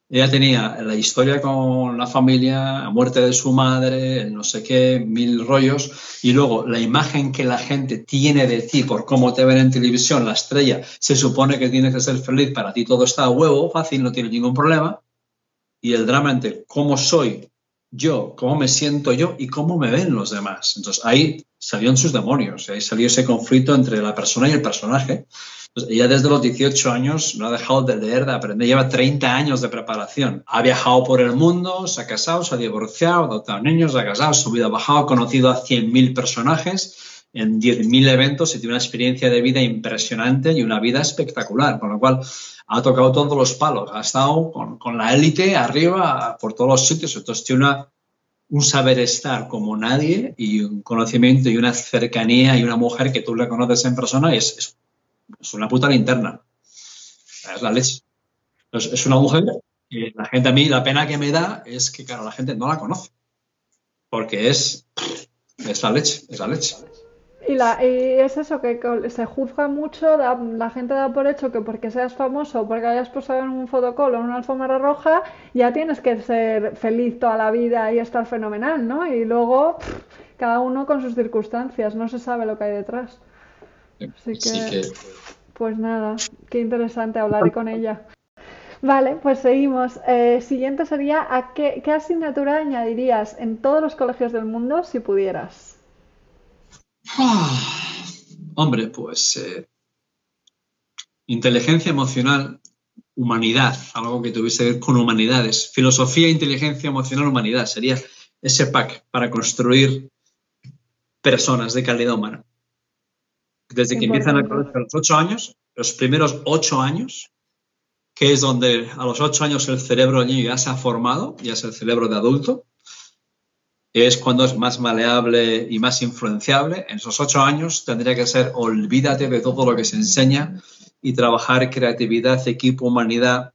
ella tenía la historia con la familia, la muerte de su madre, no sé qué, mil rollos, y luego la imagen que la gente tiene de ti por cómo te ven en televisión, la estrella, se supone que tienes que ser feliz, para ti todo está a huevo, fácil, no tiene ningún problema, y el drama entre cómo soy yo, cómo me siento yo y cómo me ven los demás. Entonces ahí salieron sus demonios, ahí salió ese conflicto entre la persona y el personaje, pues ella desde los 18 años no ha dejado de leer, de aprender, lleva 30 años de preparación. Ha viajado por el mundo, se ha casado, se ha divorciado, ha adoptado niños, se ha casado, su vida ha bajado, ha conocido a 100.000 personajes en 10.000 eventos y tiene una experiencia de vida impresionante y una vida espectacular, con lo cual ha tocado todos los palos, ha estado con, la élite arriba por todos los sitios, entonces tiene un saber estar como nadie y un conocimiento y una cercanía y una mujer que tú la conoces en persona es, es una puta linterna. Es la leche. es una mujer que la gente a mí, la pena que me da es que, claro, la gente no la conoce. Porque es, es la leche, es la leche. Y, la, y es eso, que se juzga mucho, la, gente da por hecho que porque seas famoso, porque hayas posado en un fotocall o en una alfombra roja, ya tienes que ser feliz toda la vida y estar fenomenal, ¿no? Y luego, cada uno con sus circunstancias, no se sabe lo que hay detrás. Así que, pues nada, qué interesante hablar con ella. Vale, pues seguimos. Eh, siguiente sería, ¿a qué, asignatura añadirías en todos los colegios del mundo si pudieras? Ah, hombre, pues eh, inteligencia emocional, humanidad, algo que tuviese que ver con humanidades. Filosofía, inteligencia emocional, humanidad. Sería ese pack para construir personas de calidad humana desde que empiezan a los ocho años, los primeros ocho años, que es donde a los ocho años el cerebro niño ya se ha formado, ya es el cerebro de adulto, es cuando es más maleable y más influenciable. En esos ocho años tendría que ser olvídate de todo lo que se enseña y trabajar creatividad, equipo, humanidad,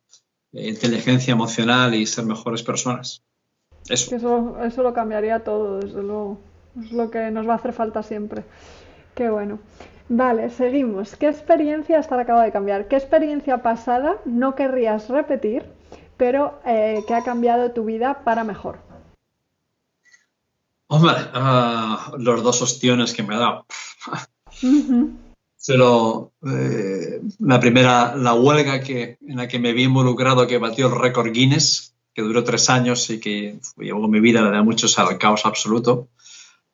eh, inteligencia emocional y ser mejores personas. Eso. eso. lo cambiaría todo, desde luego. Es lo que nos va a hacer falta siempre. Qué bueno. Vale, seguimos. ¿Qué experiencia, hasta acaba de cambiar, qué experiencia pasada no querrías repetir, pero eh, que ha cambiado tu vida para mejor? Hombre, ah, los dos ostiones que me ha dado. Eh, la primera, la huelga que, en la que me vi involucrado, que batió el récord Guinness, que duró tres años y que llevó mi vida de muchos al caos absoluto.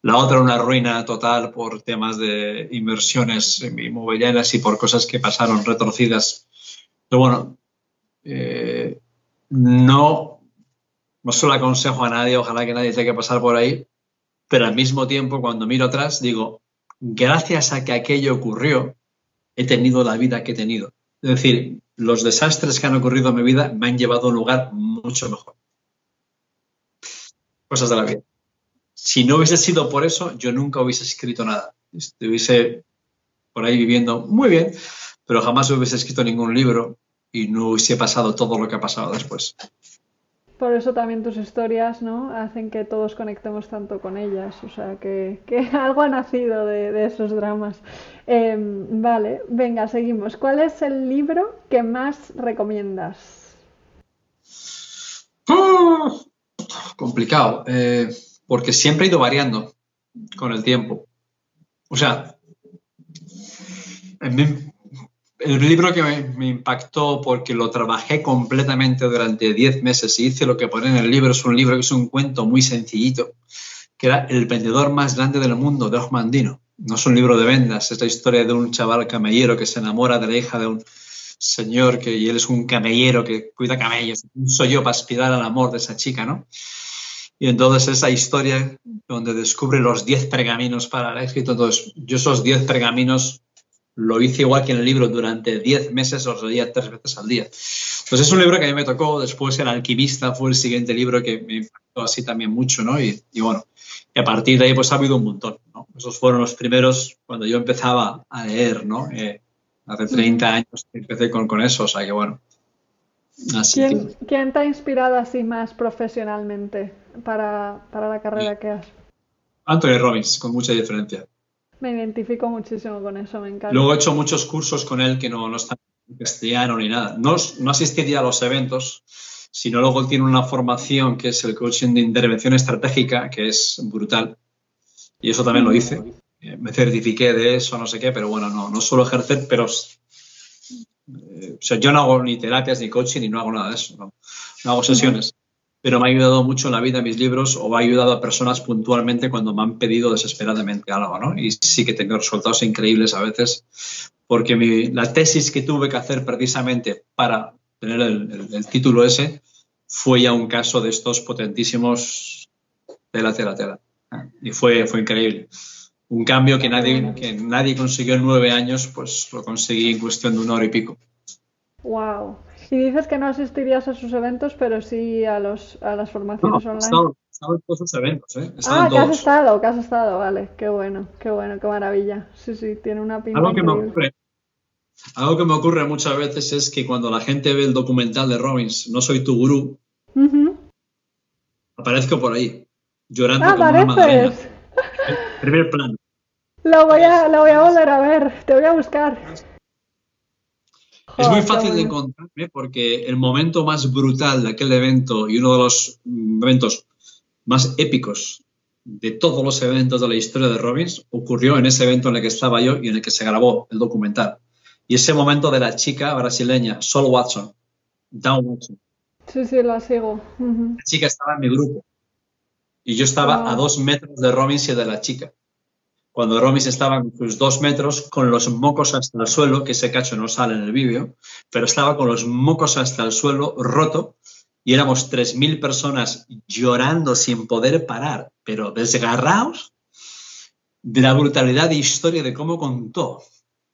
La otra, una ruina total por temas de inversiones inmobiliarias y por cosas que pasaron retorcidas. Pero bueno, eh, no, no solo aconsejo a nadie, ojalá que nadie tenga que pasar por ahí, pero al mismo tiempo, cuando miro atrás, digo, gracias a que aquello ocurrió, he tenido la vida que he tenido. Es decir, los desastres que han ocurrido en mi vida me han llevado a un lugar mucho mejor. Cosas de la vida. Si no hubiese sido por eso, yo nunca hubiese escrito nada. Estuviese por ahí viviendo muy bien, pero jamás hubiese escrito ningún libro y no hubiese pasado todo lo que ha pasado después. Por eso también tus historias, ¿no? Hacen que todos conectemos tanto con ellas. O sea, que, algo ha nacido de, esos dramas. Em, vale, venga, seguimos. ¿Cuál es el libro que más recomiendas? Complicado, eh, porque siempre he ido variando con el tiempo. O sea, en mí, el libro que me, impactó porque lo trabajé completamente durante 10 meses y hice lo que pone en el libro, es un libro que es un cuento muy sencillito, que era El vendedor más grande del mundo, de Osmandino. No es un libro de vendas, es la historia de un chaval camellero que se enamora de la hija de un señor que y él es un camellero que cuida camellos. Soy yo para aspirar al amor de esa chica, ¿no? Y entonces esa historia donde descubre los 10 pergaminos para el éxito. Entonces, yo esos 10 pergaminos lo hice igual que en el libro durante 10 meses, los leía tres veces al día. Pues es un libro que a mí me tocó, después El alquimista fue el siguiente libro que me impactó así también mucho, ¿no? Y, bueno, y a partir de ahí pues ha habido un montón, ¿no? Esos fueron los primeros cuando yo empezaba a leer, ¿no? Eh, hace 30 años empecé con, con eso, o sea que bueno. ¿Quién, ¿Quién, te ha inspirado así más profesionalmente para, para la carrera que has? Anthony Robbins, con mucha diferencia. Me identifico muchísimo con eso, me encanta. Luego he hecho muchos cursos con él que no, no están en ni nada. No, no asistiría a los eventos, sino luego tiene una formación que es el coaching de intervención estratégica, que es brutal. Y eso también lo hice. Eh, me certifiqué de eso, no sé qué, pero bueno, no, no suelo ejercer, pero eh, yo no hago ni terapias, ni coaching, ni no hago nada de eso. No hago sesiones pero me ha ayudado mucho en la vida mis libros o ha ayudado a personas puntualmente cuando me han pedido desesperadamente algo, ¿no? Y sí que tengo resultados increíbles a veces, porque la tesis que tuve que hacer precisamente para tener el, título ese fue ya un caso de estos potentísimos tela, tela, tela. Y fue, fue increíble. Un cambio que nadie, que nadie consiguió en nueve años, pues lo conseguí en cuestión de una hora y pico. ¡Wow! Y dices que no asistirías a sus eventos, pero sí a, los, a las formaciones online. He estado, en todos sus eventos, ¿eh? ah, que has estado, que has estado, vale. Qué bueno, qué bueno, qué maravilla. Sí, sí, tiene una pinta algo que me ocurre Algo que me ocurre muchas veces es que cuando la gente ve el documental de Robbins, No soy tu gurú, aparezco por ahí, llorando ah, como una. Primer plano. Lo voy, a, lo voy a volver a ver, te voy a buscar. Es muy fácil de encontrarme porque el momento más brutal de aquel evento y uno de los eventos más épicos de todos los eventos de la historia de Robbins ocurrió en ese evento en el que estaba yo y en el que se grabó el documental. Y ese momento de la chica brasileña, Sol Watson, Down Watson. Sí, sí, la sigo. La chica estaba en mi grupo. Y yo estaba a dos metros de Robbins y de la chica cuando Romis estaba en sus dos metros con los mocos hasta el suelo, que ese cacho no sale en el vídeo, pero estaba con los mocos hasta el suelo roto y éramos 3.000 personas llorando sin poder parar, pero desgarrados de la brutalidad de historia de cómo contó.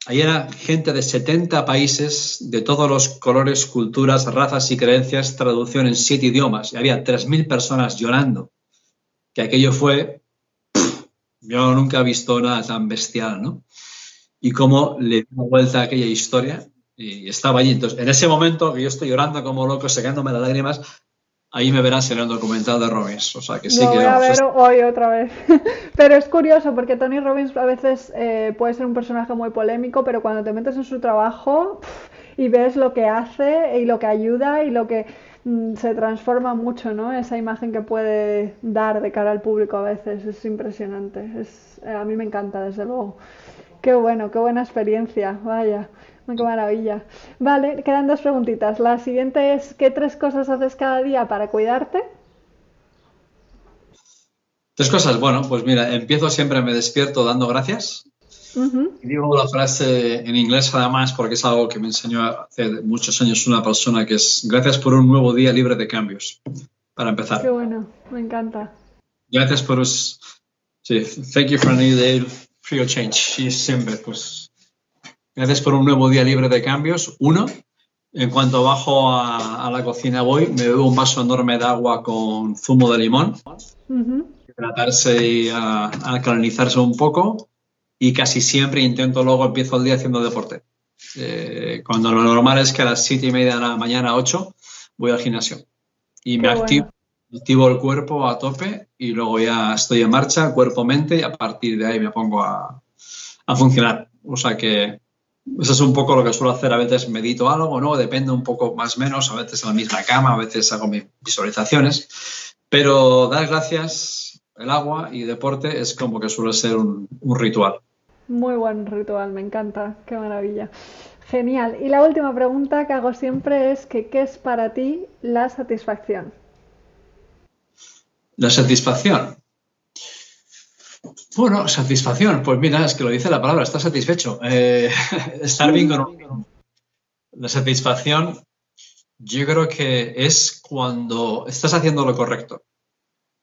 Ahí era gente de 70 países, de todos los colores, culturas, razas y creencias, traducción en siete idiomas. Y había 3.000 personas llorando que aquello fue, yo nunca he visto nada tan bestial, ¿no? Y cómo le dio vuelta a aquella historia y estaba allí. Entonces, en ese momento que yo estoy llorando como loco, secándome las lágrimas, ahí me verás en el documental de Robbins. O sea que sí Lo que voy a ver hoy otra vez. pero es curioso porque Tony Robbins a veces eh, puede ser un personaje muy polémico, pero cuando te metes en su trabajo y ves lo que hace y lo que ayuda y lo que se transforma mucho, ¿no? Esa imagen que puede dar de cara al público a veces es impresionante. Es, eh, a mí me encanta, desde luego. Qué bueno, qué buena experiencia, vaya. Qué maravilla. Vale, quedan dos preguntitas. La siguiente es, ¿qué tres cosas haces cada día para cuidarte? Tres cosas. Bueno, pues mira, empiezo siempre, me despierto dando gracias. Y digo la frase en inglés además porque es algo que me enseñó hace muchos años una persona que es gracias por un nuevo día libre de cambios. Para empezar. Qué bueno, me encanta. Gracias por... Sí, thank you for a new day free of change. Y siempre, pues Gracias por un nuevo día libre de cambios. Uno, en cuanto bajo a, la cocina voy, me bebo un vaso enorme de agua con zumo de limón, tratarse y alcalinizarse un poco y casi siempre intento luego empiezo el día haciendo deporte. Eh, cuando lo normal es que a las siete y media de la mañana, 8, voy al gimnasio y me activo, activo el cuerpo a tope y luego ya estoy en marcha, cuerpo-mente y a partir de ahí me pongo a, a funcionar. O sea que eso es un poco lo que suelo hacer. A veces medito algo, ¿no? Depende un poco más o menos. A veces en la misma cama, a veces hago mis visualizaciones. Pero dar gracias, el agua y deporte es como que suele ser un, ritual. Muy buen ritual, me encanta. Qué maravilla. Genial. Y la última pregunta que hago siempre es que ¿qué es para ti la satisfacción? La satisfacción. Bueno, satisfacción. Pues mira, es que lo dice la palabra, estar satisfecho. Eh, estar bien con La satisfacción, yo creo que es cuando estás haciendo lo correcto,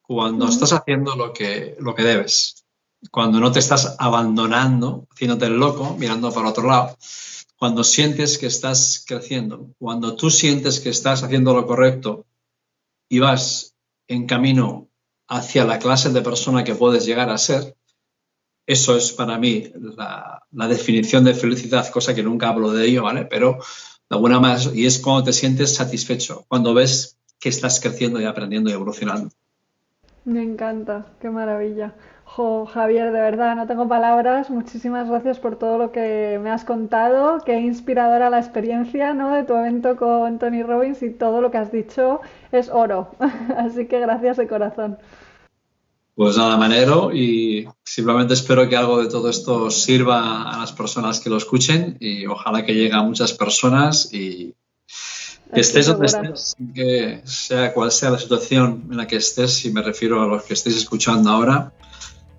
cuando estás haciendo lo que, lo que debes, cuando no te estás abandonando, haciéndote el loco, mirando para otro lado, cuando sientes que estás creciendo, cuando tú sientes que estás haciendo lo correcto y vas en camino hacia la clase de persona que puedes llegar a ser, eso es para mí la, definición de felicidad, cosa que nunca hablo de ello, ¿vale? Pero de alguna manera, y es cuando te sientes satisfecho, cuando ves que estás creciendo y aprendiendo y evolucionando. Me encanta, qué maravilla. Jo, Javier, de verdad, no tengo palabras. Muchísimas gracias por todo lo que me has contado. Qué inspiradora la experiencia ¿no? de tu evento con Tony Robbins y todo lo que has dicho es oro. Así que gracias de corazón. Pues nada, manero y simplemente espero que algo de todo esto sirva a las personas que lo escuchen y ojalá que llegue a muchas personas y que estés donde estés, que sea cual sea la situación en la que estés, y me refiero a los que estéis escuchando ahora,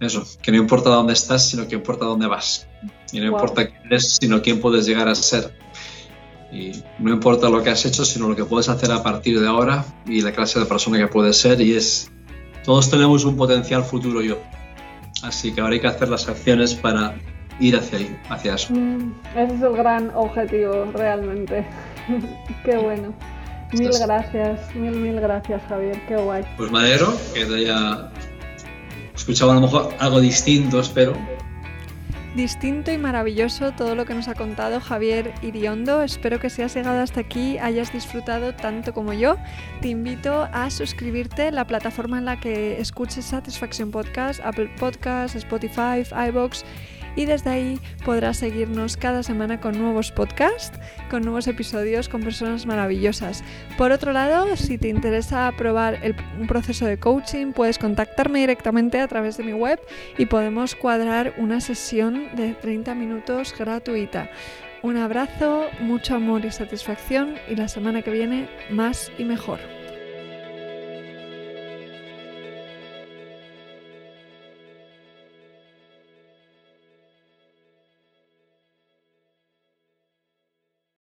eso, que no importa dónde estás, sino que importa dónde vas. Y no importa quién eres, sino quién puedes llegar a ser. Y no importa lo que has hecho, sino lo que puedes hacer a partir de ahora y la clase de persona que puedes ser. Y es todos tenemos un potencial futuro yo. Así que ahora hay que hacer las acciones para ir hacia ahí, hacia eso. Mm, ese es el gran objetivo, realmente. Qué bueno. Mil gracias, mil, mil gracias, Javier. Qué guay. Pues Madero, que te haya escuchado a lo mejor algo distinto, espero distinto y maravilloso todo lo que nos ha contado Javier Iriondo. Espero que si has llegado hasta aquí hayas disfrutado tanto como yo. Te invito a suscribirte la plataforma en la que escuches Satisfaction Podcast, Apple Podcasts, Spotify, iBox y desde ahí podrás seguirnos cada semana con nuevos podcasts, con nuevos episodios, con personas maravillosas. Por otro lado, si te interesa probar un proceso de coaching, puedes contactarme directamente a través de mi web y podemos cuadrar una sesión de 30 minutos gratuita. Un abrazo, mucho amor y satisfacción y la semana que viene más y mejor.